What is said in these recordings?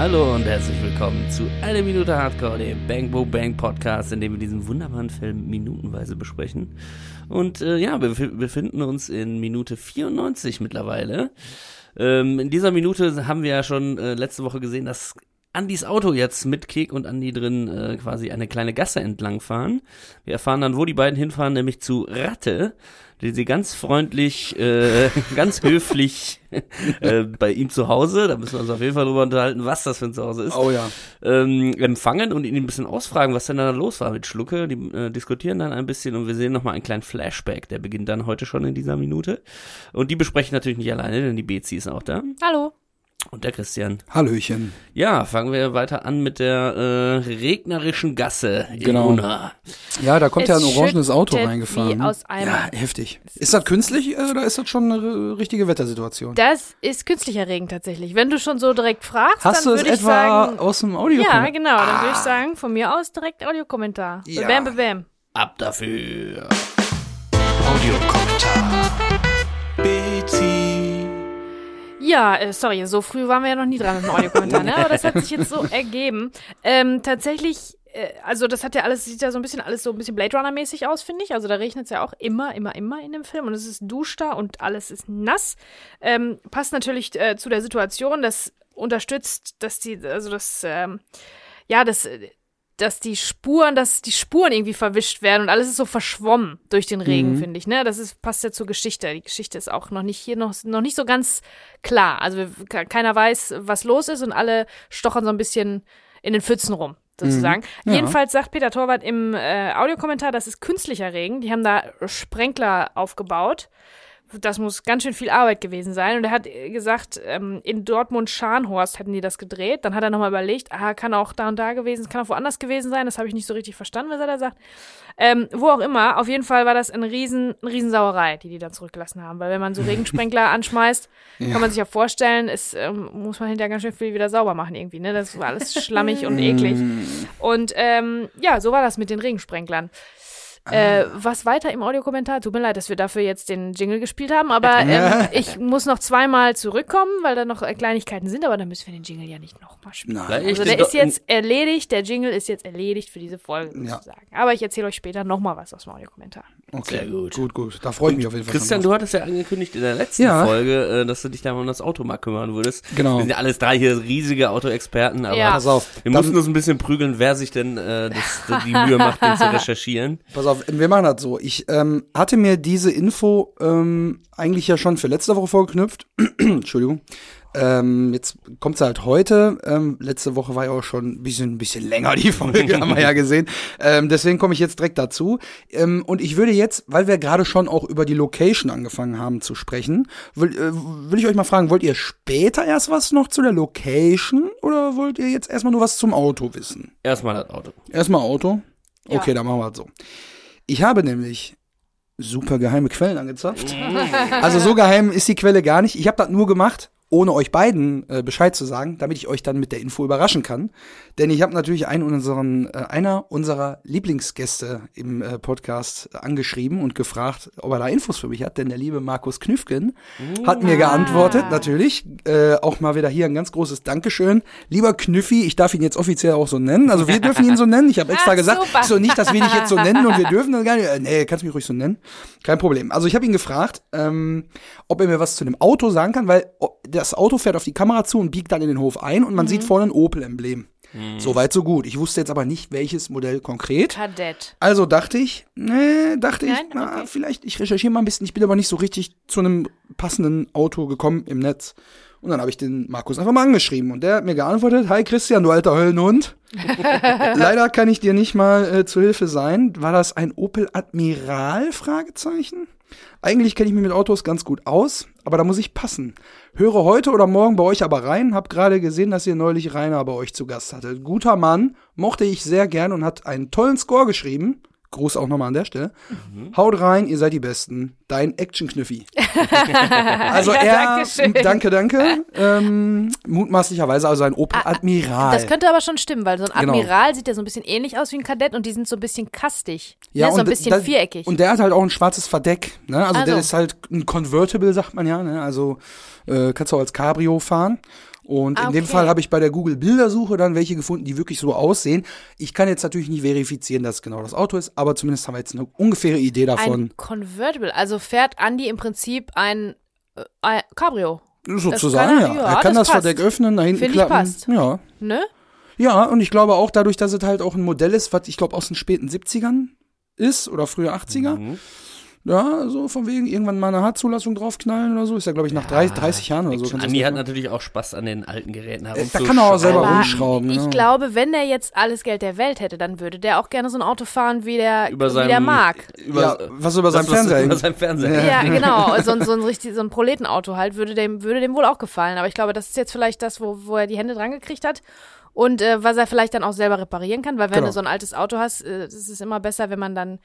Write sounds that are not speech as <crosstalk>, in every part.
Hallo und herzlich willkommen zu Eine Minute Hardcore, dem Bang Bo Bang Podcast, in dem wir diesen wunderbaren Film minutenweise besprechen. Und äh, ja, wir bef- befinden uns in Minute 94 mittlerweile. Ähm, in dieser Minute haben wir ja schon äh, letzte Woche gesehen, dass Andys Auto jetzt mit Kek und Andi drin äh, quasi eine kleine Gasse entlang fahren. Wir erfahren dann, wo die beiden hinfahren, nämlich zu Ratte, die sie ganz freundlich, äh, <laughs> ganz höflich <laughs> äh, bei ihm zu Hause, da müssen wir uns auf jeden Fall drüber unterhalten, was das für ein Zuhause ist, Oh ja. ähm, empfangen und ihn ein bisschen ausfragen, was denn da los war mit Schlucke. Die äh, diskutieren dann ein bisschen und wir sehen nochmal einen kleinen Flashback, der beginnt dann heute schon in dieser Minute. Und die besprechen natürlich nicht alleine, denn die Bezi ist auch da Hallo. Und der Christian. Hallöchen. Ja, fangen wir weiter an mit der äh, regnerischen Gasse in Genau. Unna. Ja, da kommt ja ein Es orangenes Auto reingefahren. ja, heftig. Ist das künstlich äh, oder ist das schon eine richtige Wettersituation? Das ist künstlicher Regen tatsächlich. Wenn du schon so direkt fragst, Hast dann du es würde ich etwa sagen. aus dem Audio? Ja, genau. Dann würde ich sagen, von mir aus direkt Audiokommentar. Ja. Bam, bam, bam. Ab dafür. Audiokommentar. Bezi. Ja, äh, sorry, so früh waren wir ja noch nie dran mit dem Audiokommentar, ne? Aber das hat sich jetzt so <laughs> ergeben. Ähm, tatsächlich, äh, also das hat ja alles, sieht ja so ein bisschen alles so ein bisschen Blade Runner-mäßig aus, finde ich. Also da regnet es ja auch immer, immer, immer in dem Film und es ist duster und alles ist nass. Ähm, passt natürlich äh, zu der Situation, das unterstützt, dass die, also das, ähm, ja, das, äh, dass die Spuren, dass die Spuren irgendwie verwischt werden und alles ist so verschwommen durch den Regen, finde ich, ne? Das ist, passt ja zur Geschichte. Die Geschichte ist auch noch nicht hier noch, noch nicht so ganz klar. Also keiner weiß, was los ist und alle stochern so ein bisschen in den Pfützen rum. Sozusagen. Ja. Jedenfalls sagt Peter Torwart im äh, Audiokommentar, das ist künstlicher Regen. Die haben da Sprenkler aufgebaut. Das muss ganz schön viel Arbeit gewesen sein. Und er hat gesagt, ähm, in Dortmund-Scharnhorst hätten die das gedreht. Dann hat er nochmal überlegt, ah, kann auch da und da gewesen, kann auch woanders gewesen sein. Das habe ich nicht so richtig verstanden, was er da sagt. Ähm, wo auch immer, auf jeden Fall war das eine riesen, eine Riesensauerei, die die da zurückgelassen haben. Weil wenn man so Regensprenkler <laughs> anschmeißt, kann man sich ja vorstellen, es ähm, muss man hinterher ganz schön viel wieder sauber machen irgendwie. Ne? Das war alles schlammig und eklig. Und ähm, ja, so war das mit den Regensprenklern. Äh, was weiter im Audiokommentar? Tut mir leid, dass wir dafür jetzt den Jingle gespielt haben, aber ähm, ich muss noch zweimal zurückkommen, weil da noch äh, Kleinigkeiten sind, aber dann müssen wir den Jingle ja nicht nochmal spielen. Nein. Also der ist jetzt erledigt, der Jingle ist jetzt erledigt für diese Folge Ja. sozusagen. Aber ich erzähle euch später nochmal was aus dem Audiokommentar. Okay, Sehr gut. Gut, gut. Da freue ich mich auf jeden Fall. Christian, schon du hattest ja angekündigt in der letzten Ja. Folge, äh, dass du dich da mal um das Auto mal kümmern würdest. Genau. Wir sind ja alles drei hier riesige Autoexperten, aber Ja. Pass auf. wir mussten uns ein bisschen prügeln, wer sich denn äh, das, <laughs> die Mühe macht, den zu recherchieren. Pass auf, wir machen das so. Ich ähm, hatte mir diese Info ähm, eigentlich ja schon für letzte Woche vorgeknüpft. <clears throat> Entschuldigung. Ähm, jetzt kommt's halt heute. Ähm, letzte Woche war ja auch schon ein bisschen, ein bisschen länger die Folge, <laughs> haben wir ja gesehen. Ähm, deswegen komme ich jetzt direkt dazu. Ähm, und ich würde jetzt, weil wir gerade schon auch über die Location angefangen haben zu sprechen, will, äh, will ich euch mal fragen, wollt ihr später erst was noch zu der Location oder wollt ihr jetzt erstmal nur was zum Auto wissen? Erstmal das Auto. Erstmal Auto? Ja. Okay, dann machen wir es so. Ich habe nämlich super geheime Quellen angezapft. Also so geheim ist die Quelle gar nicht. Ich habe das nur gemacht, ohne euch beiden äh, Bescheid zu sagen, damit ich euch dann mit der Info überraschen kann. Denn ich habe natürlich einen unseren, äh, einer unserer Lieblingsgäste im äh, Podcast angeschrieben und gefragt, ob er da Infos für mich hat. Denn der liebe Markus Knüffgen hat mir geantwortet, natürlich. Äh, auch mal wieder hier ein ganz großes Dankeschön. Lieber Knüffi, ich darf ihn jetzt offiziell auch so nennen. Also wir dürfen ihn so nennen. Ich habe extra Ach, <laughs> gesagt, super. so nicht, dass wir dich jetzt so nennen und wir <laughs> dürfen das gar nicht. Äh, nee, kannst mich ruhig so nennen. Kein Problem. Also ich habe ihn gefragt, ähm, ob er mir was zu dem Auto sagen kann, weil das Auto fährt auf die Kamera zu und biegt dann in den Hof ein und man Mhm. sieht vorne ein Opel-Emblem. So weit, so gut. Ich wusste jetzt aber nicht, welches Modell konkret. Kadett. Also dachte ich, nee, dachte ich, Nein? na, Okay. vielleicht, ich recherchiere mal ein bisschen. Ich bin aber nicht so richtig zu einem passenden Auto gekommen im Netz. Und dann habe ich den Markus einfach mal angeschrieben und der hat mir geantwortet, hi Christian, du alter Höllenhund. <laughs> Leider kann ich dir nicht mal äh, zu Hilfe sein. War das ein Opel Admiral? Fragezeichen. Eigentlich kenne ich mich mit Autos ganz gut aus, aber da muss ich passen. Höre heute oder morgen bei euch aber rein. Hab gerade gesehen, dass ihr neulich Rainer bei euch zu Gast hattet. Guter Mann, mochte ich sehr gern und hat einen tollen Score geschrieben. Gruß auch nochmal an der Stelle. Haut rein, ihr seid die Besten. Dein Action-Knüffi. <laughs> also Ja, er, Dankeschön. danke, danke. Ähm, mutmaßlicherweise also ein Opel Admiral. Das könnte aber schon stimmen, weil so ein Genau. Admiral sieht ja so ein bisschen ähnlich aus wie ein Kadett und die sind so ein bisschen kastig. Ja, ne? So ein bisschen da- viereckig. Und der hat halt auch ein schwarzes Verdeck. Ne? Also, der Also. ist halt ein Convertible, sagt man ja. Ne? Also äh, kannst du auch als Cabrio fahren. Und Ah, in dem okay. Fall habe ich bei der Google-Bildersuche dann welche gefunden, die wirklich so aussehen. Ich kann jetzt natürlich nicht verifizieren, dass es genau das Auto ist, aber zumindest haben wir jetzt eine ungefähre Idee davon. Ein Convertible. Also fährt Andy im Prinzip ein, äh, ein Cabrio. Sozusagen, er- ja. ja, Er kann das das. Verdeck öffnen, nach hinten Finde ich klappen. passt. Ja. Ne? Ja, und ich glaube auch dadurch, dass es halt auch ein Modell ist, was ich glaube aus den späten 70ern ist oder frühe 80er. Mhm. Ja, so von wegen irgendwann mal eine Hartzulassung draufknallen oder so. Ist ja, glaube ich, nach 30, 30 Jahren oder so. Andi hat natürlich auch Spaß an den alten Geräten da herumzuschrauben. kann er auch selber Aber rumschrauben. ich ja. glaube, wenn der jetzt alles Geld der Welt hätte, dann würde der auch gerne so ein Auto fahren, wie der, über wie seinem, der mag. Über, ja, was über seinem was Fernseher Über seinem Fernseher. Ja, genau. <laughs> So, ein- so ein richtig, so ein Proletenauto halt, würde dem, würde dem wohl auch gefallen. Aber ich glaube, das ist jetzt vielleicht das, wo, wo er die Hände dran gekriegt hat. Und äh, was er vielleicht dann auch selber reparieren kann, weil wenn Genau. du so ein altes Auto hast, äh, es ist immer besser, wenn man dann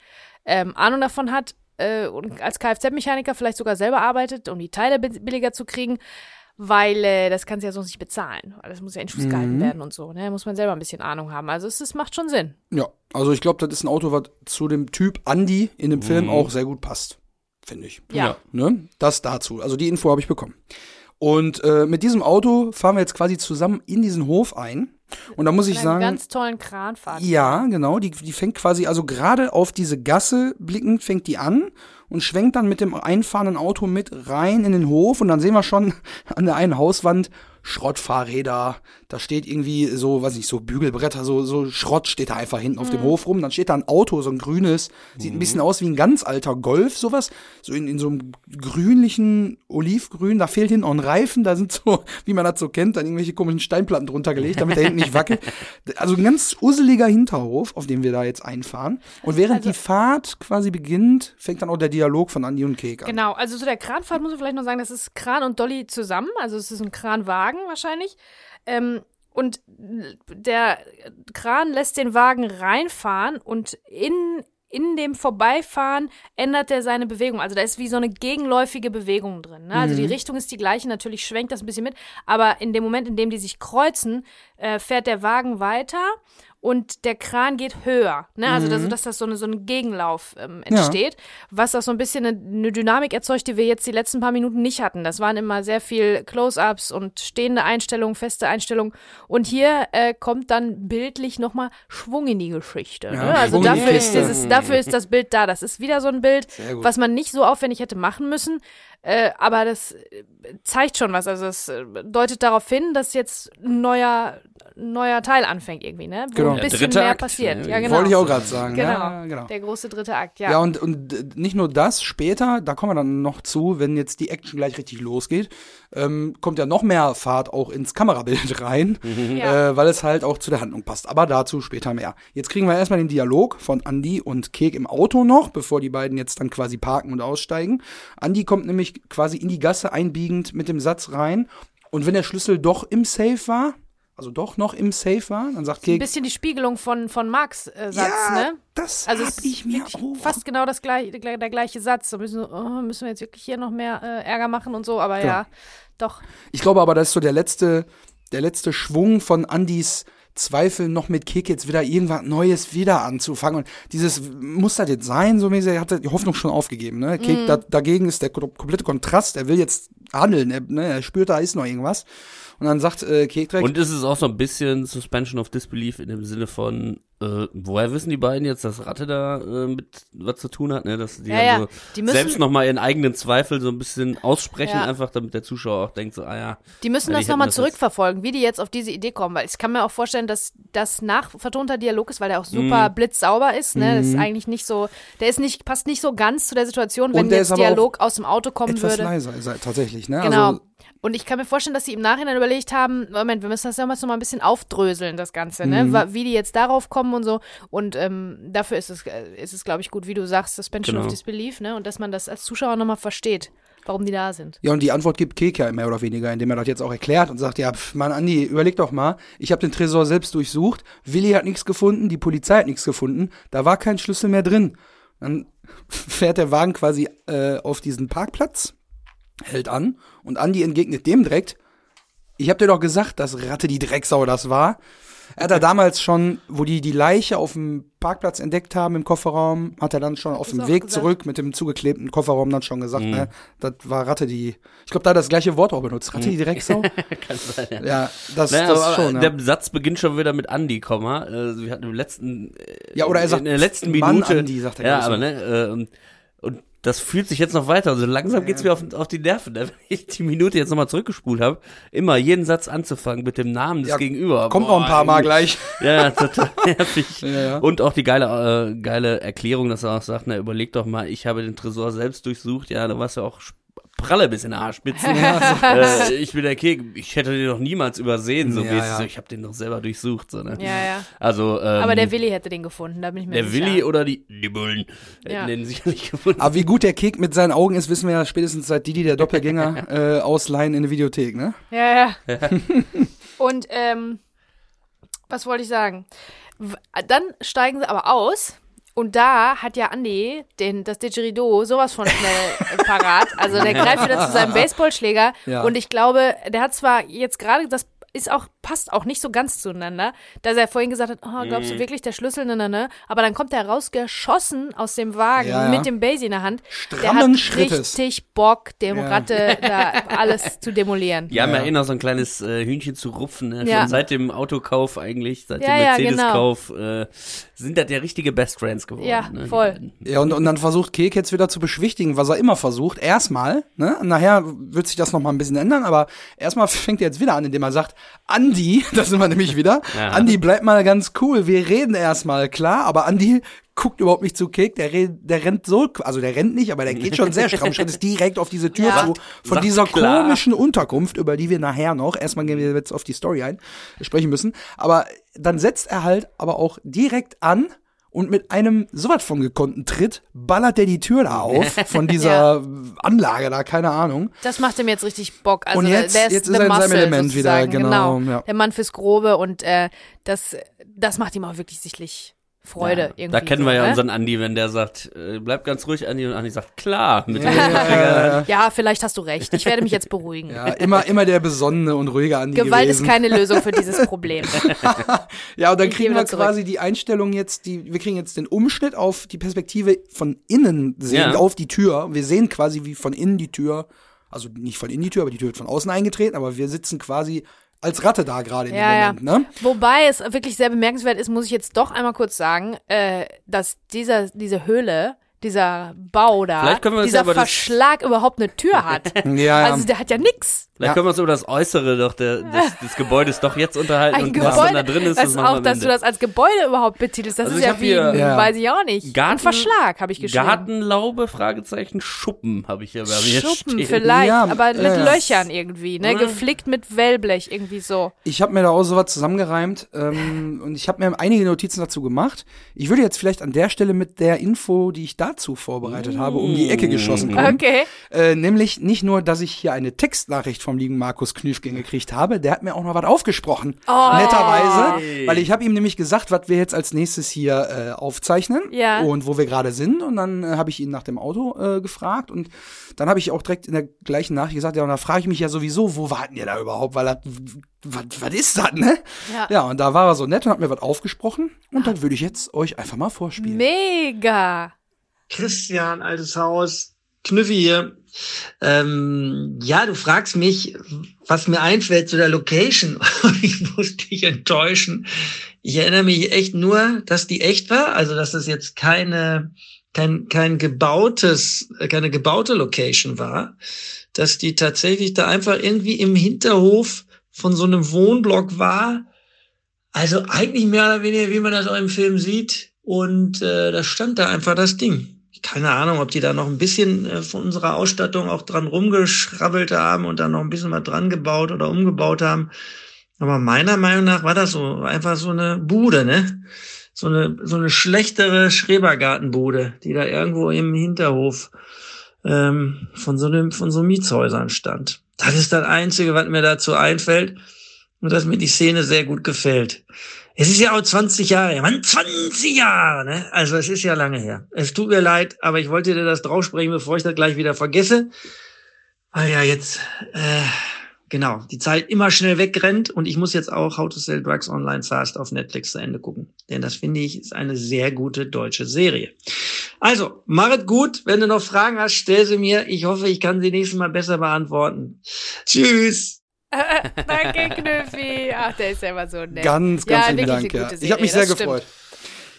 ähm, Ahnung davon hat äh, und als Kfz-Mechaniker vielleicht sogar selber arbeitet, um die Teile bi- billiger zu kriegen, weil äh, das kannst du ja sonst nicht bezahlen. Das muss ja in Schuss gehalten Mhm. werden und so. Ne? Muss man selber ein bisschen Ahnung haben. Also es, es macht schon Sinn. Ja, also ich glaube, das ist ein Auto, was zu dem Typ Andy in dem Film Mhm. auch sehr gut passt. Finde ich. Ja. Ja. Ne? Das dazu. Also die Info habe ich bekommen. Und äh, mit diesem Auto fahren wir jetzt quasi zusammen in diesen Hof ein. Und da muss ich sagen. ganz tollen Kranfahrt. Ja, genau. Die, die fängt quasi, also gerade auf diese Gasse blickend, fängt die an und schwenkt dann mit dem einfahrenden Auto mit rein in den Hof. Und dann sehen wir schon <laughs> an der einen Hauswand Schrottfahrräder. Da steht irgendwie so, weiß nicht, so Bügelbretter, so, so Schrott steht da einfach hinten auf dem Hof rum. Dann steht da ein Auto, so ein grünes. Sieht ein bisschen aus wie ein ganz alter Golf, sowas. So in, in so einem grünlichen Olivgrün. Da fehlt hinten auch ein Reifen. Da sind so, <laughs> wie man das so kennt, dann irgendwelche komischen Steinplatten drunter gelegt, damit der hinten nicht wackelt. <laughs> Also ein ganz usseliger Hinterhof, auf dem wir da jetzt einfahren. Und während Also- die Fahrt quasi beginnt, fängt dann auch der Dialog von Andi und Kek an. Genau, also zu der Kranfahrt muss man vielleicht noch sagen, das ist Kran und Dolly zusammen, also es ist ein Kranwagen wahrscheinlich. Ähm, und der Kran lässt den Wagen reinfahren und in, in dem Vorbeifahren ändert er seine Bewegung. Also da ist wie so eine gegenläufige Bewegung drin. Ne? Also die Richtung ist die gleiche, natürlich schwenkt das ein bisschen mit, aber in dem Moment, in dem die sich kreuzen, äh, fährt der Wagen weiter und der Kran geht höher. Ne? Also das, dass das so, eine, so ein Gegenlauf ähm, entsteht, was auch so ein bisschen eine, eine Dynamik erzeugt, die wir jetzt die letzten paar Minuten nicht hatten. Das waren immer sehr viel Close-ups und stehende Einstellungen, feste Einstellungen. Und hier äh, kommt dann bildlich nochmal Schwung in die Geschichte. Ja, ne? Also dafür ist, dieses, dafür ist das Bild da. Das ist wieder so ein Bild, was man nicht so aufwendig hätte machen müssen. Äh, aber das äh, zeigt schon was. Also es äh, deutet darauf hin, dass jetzt ein neuer, neuer Teil anfängt irgendwie, ne? Wo Genau. ein bisschen mehr Akt, passiert. ne? Ja, genau. Wollte ich auch gerade sagen. Genau. Ja, genau. Der große dritte Akt, ja. Ja, und, und äh, nicht nur das, später, da kommen wir dann noch zu, wenn jetzt die Action gleich richtig losgeht, ähm, kommt ja noch mehr Fahrt auch ins Kamerabild <laughs> rein, Ja. äh, weil es halt auch zu der Handlung passt. Aber dazu später mehr. Jetzt kriegen wir erstmal den Dialog von Andy und Kek im Auto noch, bevor die beiden jetzt dann quasi parken und aussteigen. Andy kommt nämlich quasi in die Gasse einbiegend mit dem Satz rein. Und wenn der Schlüssel doch im Safe war, also doch noch im Safe war, dann sagt ein bisschen die Spiegelung von, von Marx äh, Satz, ja, ne? das Also hab ich mir auch fast genau das gleiche, der, der gleiche Satz. Da müssen, wir- oh, müssen wir jetzt wirklich hier noch mehr äh, Ärger machen und so, aber Genau. ja, doch. Ich glaube aber, das ist so der letzte, der letzte Schwung von Andys Zweifel, noch mit Kick jetzt wieder irgendwas Neues wieder anzufangen. Und dieses, muss das jetzt sein, so mäßig, er hat die Hoffnung schon aufgegeben. Ne? Kick, da, dagegen ist der ko- komplette Kontrast, er will jetzt handeln, er, ne? er spürt, da ist noch irgendwas. Und dann sagt äh, Kek direkt, Und ist es auch so ein bisschen Suspension of Disbelief in dem Sinne von, äh, woher wissen die beiden jetzt, dass Ratte da äh, mit was zu tun hat, ne? Dass die Ja, ja. so Die müssen- selbst nochmal ihren eigenen Zweifel so ein bisschen aussprechen, Ja. einfach damit der Zuschauer auch denkt, so, ah ja. Die müssen Ja, das nochmal zurückverfolgen, wie die jetzt auf diese Idee kommen, weil ich kann mir auch vorstellen, dass das nach vertonter Dialog ist, weil der auch super Mhm. blitzsauber ist, ne? Das ist eigentlich nicht so, der ist nicht, passt nicht so ganz zu der Situation, wenn der jetzt Dialog aus dem Auto kommen etwas würde. leiser ist er tatsächlich. Ne? Genau. Also, und ich kann mir vorstellen, dass sie im Nachhinein überlegt haben, Moment, wir müssen das damals noch mal ein bisschen aufdröseln, das Ganze, ne? Wa- Wie die jetzt darauf kommen und so. Und ähm, dafür ist es, äh, ist es, glaube ich, gut, wie du sagst, Suspension of Genau. Disbelief, ne? Und dass man das als Zuschauer noch mal versteht, warum die da sind. Ja, und die Antwort gibt Kek ja mehr oder weniger, indem er das jetzt auch erklärt und sagt, ja, pf, Mann, Andi, überleg doch mal, ich habe den Tresor selbst durchsucht, Willi hat nichts gefunden, die Polizei hat nichts gefunden, da war kein Schlüssel mehr drin. Dann <laughs> fährt der Wagen quasi äh, auf diesen Parkplatz, hält an und Andi entgegnet dem direkt, ich hab dir doch gesagt, dass Ratte die Drecksau das war. Er hat da damals schon, wo die die Leiche auf dem Parkplatz entdeckt haben im Kofferraum, hat er dann schon auf dem Weg gesagt. zurück mit dem zugeklebten Kofferraum dann schon gesagt, Mhm. ne, das war Ratte die, ich glaube, da hat er das gleiche Wort auch benutzt. Ratte die Drecksau? <laughs> Kann sein, ja. ja, das, Naja, das schon, ja. Der Satz beginnt schon wieder mit Andi, Komma. Äh, wir hatten im letzten, Ja, oder er sagt, in der letzten Mann, Minute. Andi, sagt er, ja, aber ne, äh, das fühlt sich jetzt noch weiter. Also langsam geht's mir auf, auf die Nerven. Ne? <laughs> Wenn ich die Minute jetzt nochmal zurückgespult habe, immer jeden Satz anzufangen mit dem Namen des Ja, Gegenüber. Kommt Boah, noch ein paar Mal gleich. <laughs> Ja, total <laughs> nervig. Ja, ja. Und auch die geile, äh, geile Erklärung, dass er auch sagt, na, überleg doch mal, ich habe den Tresor selbst durchsucht. Ja, da warst du auch pralle bis in der Haarspitze. <laughs> äh, ich bin der Kek, ich hätte den noch niemals übersehen, so Ja, ja. So, ich habe den doch selber durchsucht, so, ne? Ja, ja. Also, ähm, Aber der Willi hätte den gefunden, da bin ich mir der sicher. Willi oder die, die Bullen hätten Ja. den sicherlich gefunden. Aber wie gut der Kek mit seinen Augen ist, wissen wir ja spätestens seit Didi der Doppelgänger <laughs> äh, ausleihen in der Videothek, ne? Ja, ja. <laughs> Und ähm, was wollte ich sagen? W- Dann steigen sie aber aus. Und da hat ja Andi den, das Didgeridoo sowas von schnell <laughs> parat. Also der greift wieder zu seinem <laughs> Baseballschläger. Ja. Und ich glaube, der hat zwar jetzt gerade, das ist auch, passt auch nicht so ganz zueinander, dass er vorhin gesagt hat, oh, glaubst Mhm. du wirklich der Schlüssel, ne, ne, ne? Aber dann kommt er rausgeschossen aus dem Wagen Ja, ja. mit dem Basie in der Hand. der Strammen hat Schrittes. richtig Bock, dem Ja. Ratte da alles zu demolieren. Ja eh noch so ein kleines äh, Hühnchen zu rupfen, ne? Ja. Schon seit dem Autokauf eigentlich, seit Ja, dem ja, Mercedes-Kauf, äh, sind das ja richtige Best Friends geworden. Ja, ne? voll. Ja, und, und dann versucht Kek jetzt wieder zu beschwichtigen, was er immer versucht. Erstmal, ne? Nachher wird sich das noch mal ein bisschen ändern, aber erstmal <laughs> fängt er jetzt wieder an, indem er sagt, Andi, <laughs> das sind wir nämlich wieder, Ja. Andi, bleib mal ganz cool, wir reden erstmal, klar, aber Andi guckt überhaupt nicht zu Kek, der, der rennt so, also der rennt nicht, aber der geht schon sehr stramm, Schritt ist <laughs> direkt auf diese Tür Ja. zu, von dieser klar. komischen Unterkunft, über die wir nachher noch, erstmal gehen wir jetzt auf die Story ein, sprechen müssen, aber dann setzt er halt aber auch direkt an, und mit einem sowas von gekonnten Tritt ballert der die Tür da auf <laughs> von dieser Anlage da, keine Ahnung. Das macht ihm jetzt richtig Bock. Also Und jetzt- der ist jetzt ist er in seinem Element wieder, sozusagen, genau, ja. Der Mann fürs Grobe und äh, das, das macht ihm auch wirklich sichtlich Freude Ja, irgendwie. Da kennen so, wir ja ne? unseren Andi, wenn der sagt, äh, bleib ganz ruhig, Andi, und Andi sagt, klar, mit dem Ja, Ja, vielleicht hast du recht. Ich werde mich jetzt beruhigen. ja, immer, immer der besonnene und ruhige Andi Gewalt gewesen. ist keine Lösung für dieses <laughs> Problem. <laughs> ja, und dann Ich kriegen wir quasi die Einstellung jetzt, die, wir kriegen jetzt den Umschnitt auf die Perspektive von innen sehen, Ja. auf die Tür. Wir sehen quasi, wie von innen die Tür, also nicht von innen die Tür, aber die Tür wird von außen eingetreten, aber wir sitzen quasi als Ratte da gerade in Ja, dem ja. Moment, ne? Wobei es wirklich sehr bemerkenswert ist, muss ich jetzt doch einmal kurz sagen, äh, dass dieser, diese Höhle, dieser Bau da, Vielleicht können wir uns dieser ja über das- Verschlag überhaupt eine Tür hat. <laughs> Ja, ja. Also der hat ja nix. Vielleicht Ja. können wir uns über das Äußere doch der, des, des Gebäudes doch jetzt unterhalten Ein und was dann da Gebäude, drin ist, das machen wir auch, am dass du Ende. das als Gebäude überhaupt betitelst, das Also ist ich ja wie, hier- ein- Ja. weiß ich auch nicht. Garten- ein Verschlag habe ich geschrieben. Gartenlaube, Fragezeichen, Schuppen habe ich hier bei mir Schuppen stehen. vielleicht, Ja, aber mit. Löchern irgendwie, ne? Geflickt mit Wellblech irgendwie so. Ich habe mir da auch sowas zusammengereimt ähm, und ich habe mir einige Notizen dazu gemacht. Ich würde jetzt vielleicht an der Stelle mit der Info, die ich dazu vorbereitet habe, um die Ecke geschossen kommen. Okay. Äh, nämlich nicht nur, dass ich hier eine Textnachricht vom lieben Markus Knüfgen gekriegt habe, der hat mir auch noch was aufgesprochen. Oh. Netterweise. Weil ich habe ihm nämlich gesagt, was wir jetzt als nächstes hier äh, aufzeichnen Ja. und wo wir gerade sind. Und dann äh, habe ich ihn nach dem Auto äh, gefragt und dann habe ich auch direkt in der gleichen Nachricht gesagt, ja, und da frage ich mich ja sowieso, wo warten ihr da überhaupt? Weil das, was, was ist das, ne? Ja. Ja, und da war er so nett und hat mir was aufgesprochen. Und das würde ich jetzt euch einfach mal vorspielen. Mega. Christian, altes Haus, Knüffi hier. Ähm, ja, du fragst mich, was mir einfällt zu der Location. <laughs> ich muss dich enttäuschen. Ich erinnere mich echt nur, dass die echt war, also dass das jetzt keine, kein, kein gebautes, keine gebaute Location war, dass die tatsächlich da einfach irgendwie im Hinterhof von so einem Wohnblock war. Also eigentlich mehr oder weniger, wie man das auch im Film sieht. Und äh, da stand da einfach das Ding. Keine Ahnung, ob die da noch ein bisschen äh, von unserer Ausstattung auch dran rumgeschrabbelt haben und da noch ein bisschen was dran gebaut oder umgebaut haben. Aber meiner Meinung nach war das so einfach so eine Bude, ne? So eine, so eine schlechtere Schrebergartenbude, die da irgendwo im Hinterhof ähm, von so einem, von so Mietshäusern stand. Das ist das Einzige, was mir dazu einfällt und dass mir die Szene sehr gut gefällt. Es ist ja auch 20 Jahre her. Mann, 20 Jahre, ne? Also es ist ja lange her. Es tut mir leid, aber ich wollte dir das draufsprechen, bevor ich das gleich wieder vergesse. Weil ja jetzt äh, genau, die Zeit immer schnell wegrennt und ich muss jetzt auch How to Sell Drugs Online Fast auf Netflix zu Ende gucken. Denn das finde ich ist eine sehr gute deutsche Serie. Also, machet gut. Wenn du noch Fragen hast, stell sie mir. Ich hoffe, ich kann sie nächstes Mal besser beantworten. Tschüss. <laughs> Danke, Knöpfi. Ach, der ist ja immer so nett. Ganz, ganz ja, wirklich Dank. Ja. Ich habe mich sehr gefreut.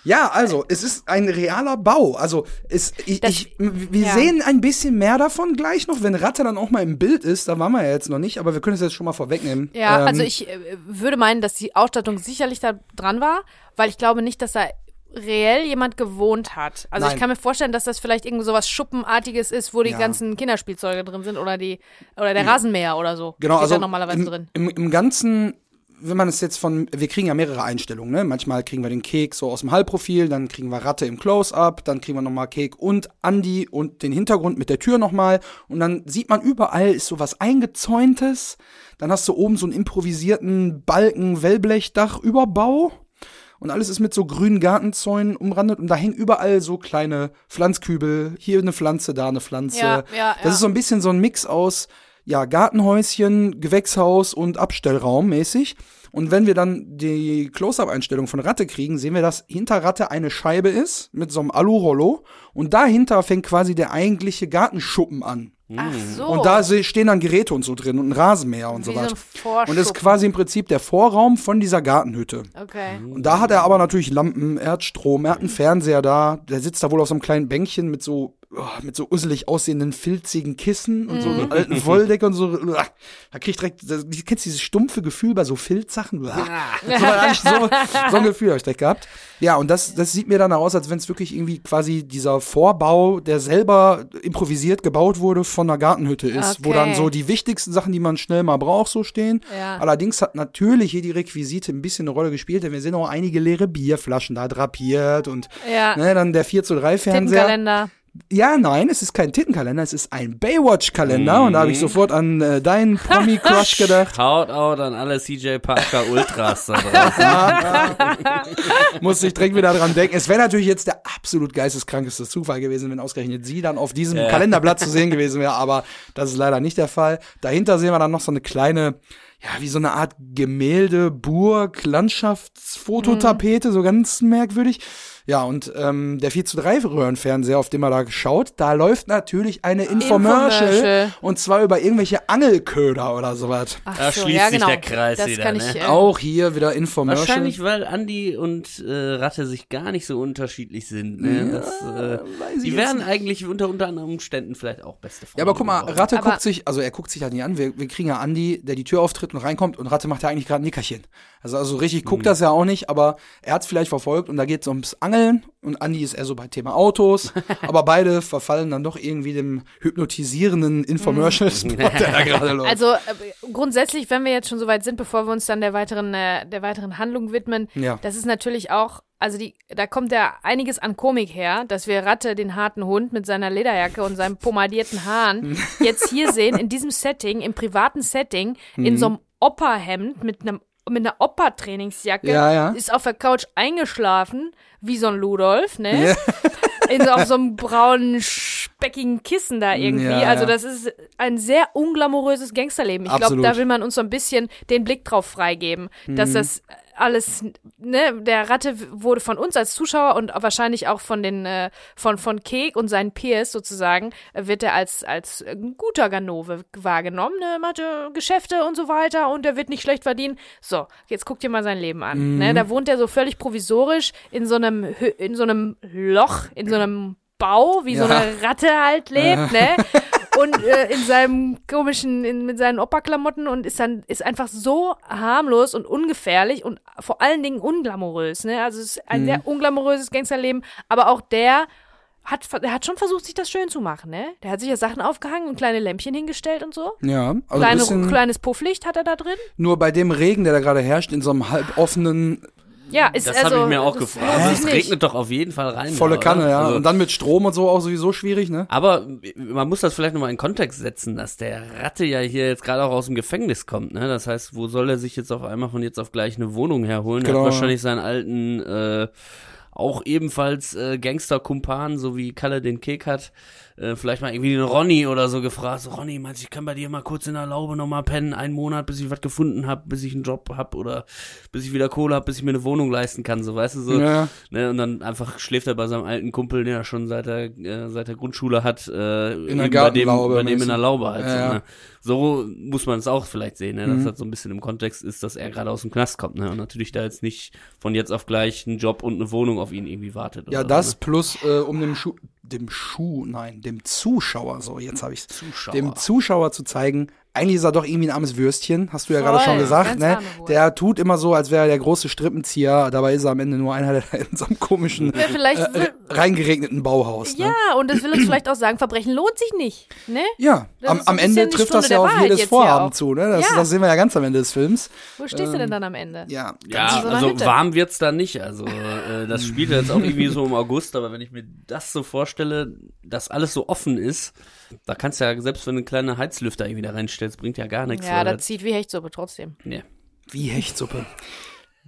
Ja, also, es ist ein realer Bau. Also, es, ich, Das- ich, wir ja. sehen ein bisschen mehr davon gleich noch, wenn Ratte dann auch mal im Bild ist. Da waren wir ja jetzt noch nicht, aber wir können es jetzt schon mal vorwegnehmen. Ja, Ähm, also ich äh, würde meinen, dass die Ausstattung sicherlich da dran war, weil ich glaube nicht, dass da reell jemand gewohnt hat. Also Nein. ich kann mir vorstellen, dass das vielleicht irgend so was Schuppenartiges ist, wo die Ja. ganzen Kinderspielzeuge drin sind oder die oder der Rasenmäher oder so. Genau, Steht also da normalerweise im, drin. Im, im Ganzen, wenn man es jetzt von, wir kriegen ja mehrere Einstellungen, ne? Manchmal kriegen wir den Keks so aus dem Halbprofil, dann kriegen wir Ratte im Close-Up, dann kriegen wir nochmal Kek und Andy und den Hintergrund mit der Tür nochmal und dann sieht man überall ist so was eingezäuntes, dann hast du oben so einen improvisierten Balken Wellblechdach-Überbau und alles ist mit so grünen Gartenzäunen umrandet und da hängen überall so kleine Pflanzkübel, hier eine Pflanze, da eine Pflanze. Ja, ja, Das ja. ist so ein bisschen so ein Mix aus ja, Gartenhäuschen, Gewächshaus und Abstellraum mäßig. Und wenn wir dann die Close-Up-Einstellung von Ratte kriegen, sehen wir, dass hinter Ratte eine Scheibe ist mit so einem Alu-Rollo und dahinter fängt quasi der eigentliche Gartenschuppen an. Ach so. Und da stehen dann Geräte und so drin und ein Rasenmäher und Wie so so weiter. Vorschuppen. und das ist quasi im Prinzip der Vorraum von dieser Gartenhütte. Okay. Und da hat er aber natürlich Lampen, er hat Strom, er hat einen Fernseher da, der sitzt da wohl auf so einem kleinen Bänkchen mit so, oh, mit so usselig aussehenden, filzigen Kissen und so einer alten Wolldecke und so. Da krieg ich direkt, das- du kennst dieses stumpfe Gefühl bei so Filzsachen? So, <laughs> war eigentlich so, so ein Gefühl habe ich direkt gehabt. Ja, und das, das sieht mir dann aus, als wenn es wirklich irgendwie quasi dieser Vorbau, der selber improvisiert gebaut wurde, von einer Gartenhütte ist, wo Okay. dann so die wichtigsten Sachen, die man schnell mal braucht, so stehen. Ja. Allerdings hat natürlich hier die Requisite ein bisschen eine Rolle gespielt, denn wir sehen auch einige leere Bierflaschen da drapiert und Ja. ne, dann der 4 zu 3 Fernseher. Tittenkalender. Ja, nein, es ist kein Tittenkalender, es ist ein Baywatch-Kalender und da Mhm. habe ich sofort an äh, deinen <laughs> Promi-Crush gedacht. Shoutout an alle CJ Parker Ultras da <laughs> draußen. <laughs> Musste ich direkt wieder dran denken. Es wäre natürlich jetzt der absolut geisteskrankeste Zufall gewesen, wenn ausgerechnet sie dann auf diesem Kalenderblatt zu sehen gewesen wäre, aber das ist leider nicht der Fall. Dahinter sehen wir dann noch so eine kleine, ja, wie so eine Art Gemälde, Burg, Landschaftsfototapete, so ganz merkwürdig. Ja, und ähm, der 4 zu 3 Röhrenfernseher, auf dem er da schaut, da läuft natürlich eine Infomercial, Infomercial. und zwar über irgendwelche Angelköder oder sowas. Ach Da so, schließt ja, sich genau. der Kreis das wieder, kann ne? ich, äh, Auch hier wieder Infomercial. Wahrscheinlich, weil Andy und äh, Ratte sich gar nicht so unterschiedlich sind. Ne? das, äh, ich die wären eigentlich unter, unter anderen Umständen vielleicht auch beste Freunde. Ja, aber guck mal. Ratte Aber- guckt sich, also er guckt sich halt nicht an. Wir, wir kriegen ja Andi, der die Tür auftritt und reinkommt und Ratte macht ja eigentlich gerade ein Nickerchen. Also, also richtig guckt das ja auch nicht, aber er hat es vielleicht verfolgt und da geht es ums Angeln und Andi ist eher so bei Thema Autos, <laughs> aber beide verfallen dann doch irgendwie dem hypnotisierenden Infomercial-Spot, der da <laughs> gerade läuft. Also äh, grundsätzlich, wenn wir jetzt schon so weit sind, bevor wir uns dann der weiteren, äh, der weiteren Handlung widmen, Ja. das ist natürlich auch, also die, da kommt ja einiges an Komik her, dass wir Ratte, den harten Hund mit seiner Lederjacke und seinen pomadierten Haaren <laughs> jetzt hier sehen, in diesem Setting, im privaten Setting, Mhm. in so einem Opa-Hemd mit einem mit einer Opa-Trainingsjacke, Ja, ja. ist auf der Couch eingeschlafen, wie so ein Ludolf, ne? <laughs> In so, auf so einem braunen, speckigen Kissen da irgendwie. Ja, ja. also das ist ein sehr unglamouröses Gangsterleben. Ich glaube, da will man uns so ein bisschen den Blick drauf freigeben, Mhm. dass das alles, ne, der Ratte wurde von uns als Zuschauer und wahrscheinlich auch von den, äh, von, von Kek und seinen Peers sozusagen, wird er als, als äh, guter Ganove wahrgenommen, ne, macht Geschäfte und so weiter und er wird nicht schlecht verdienen. So, jetzt guck dir mal sein Leben an, Mhm. ne, da wohnt er so völlig provisorisch in so einem, in so einem Loch, in so einem Bau, wie so Ja. eine Ratte halt lebt, <laughs> ne? Und äh, in seinem komischen, in, mit seinen Opa-Klamotten und ist dann, ist einfach so harmlos und ungefährlich und vor allen Dingen unglamourös, ne? Also es ist ein sehr unglamouröses Gangsterleben, aber auch der hat, der hat schon versucht, sich das schön zu machen, ne? Der hat sich ja Sachen aufgehangen und kleine Lämpchen hingestellt und so. ja, also ein Kleine, bisschen, kleines Pufflicht hat er da drin. nur bei dem Regen, der da gerade herrscht, in so einem halb offenen, Ja, ist Das also. habe ich mir auch das gefragt. Also es nicht. regnet doch auf jeden Fall rein. volle da, Kanne, oder? ja. Also, Und dann mit Strom und so auch sowieso schwierig, ne? aber man muss das vielleicht nochmal in Kontext setzen, dass der Ratte ja hier jetzt gerade auch aus dem Gefängnis kommt, ne? Das heißt, wo soll er sich jetzt auf einmal von jetzt auf gleich eine Wohnung herholen? Er Genau. hat wahrscheinlich seinen alten, äh, auch ebenfalls äh, Gangster-Kumpan, so wie Kalle den Kek hat, äh, vielleicht mal irgendwie den Ronny oder so gefragt, so, Ronny, meinst du, ich kann bei dir mal kurz in der Laube nochmal pennen, einen Monat, bis ich was gefunden habe, bis ich einen Job hab oder bis ich wieder Kohle hab, bis ich mir eine Wohnung leisten kann, so, weißt du, so. Ja. Ne, und dann einfach schläft er bei seinem alten Kumpel, den er schon seit der, äh, seit der Grundschule hat, äh, In der bei dem, bei dem in der Laube halt. Ja, so, ne? So muss man es auch vielleicht sehen, ne? dass Mhm. das so ein bisschen im Kontext ist, dass er gerade aus dem Knast kommt, ne? Und natürlich da jetzt nicht von jetzt auf gleich ein Job und eine Wohnung auf ihn irgendwie wartet. Ja, das So, plus äh, um dem Schuh, dem Schuh, nein, dem Zuschauer, so jetzt habe ne? Zuschauer. dem Zuschauer zu zeigen, eigentlich ist er doch irgendwie ein armes Würstchen, hast du ja gerade schon gesagt, ne? Der tut immer so, als wäre er der große Strippenzieher, dabei ist er am Ende nur einer, der <laughs> in so einem komischen, Ja, Vielleicht äh, reingeregneten Bauhaus, ne? ja, und das will uns vielleicht auch sagen, Verbrechen lohnt sich nicht, ne? Ja, Das am, am Ende trifft das ja auf Wahrheit jedes Vorhaben auch. zu, ne? Das, Ja. das sehen wir ja ganz am Ende des Films. Wo stehst du denn dann am Ende? Ja, Ja, so also Hütte. warm wird's da nicht. Also äh, das spielt jetzt auch irgendwie so im August, aber wenn ich mir das so vorstelle, dass alles so offen ist, da kannst du ja, selbst wenn du einen kleinen Heizlüfter irgendwie da reinstellst, bringt ja gar nichts. Ja, das zieht wie Hechtsuppe trotzdem. nee. wie Hechtsuppe.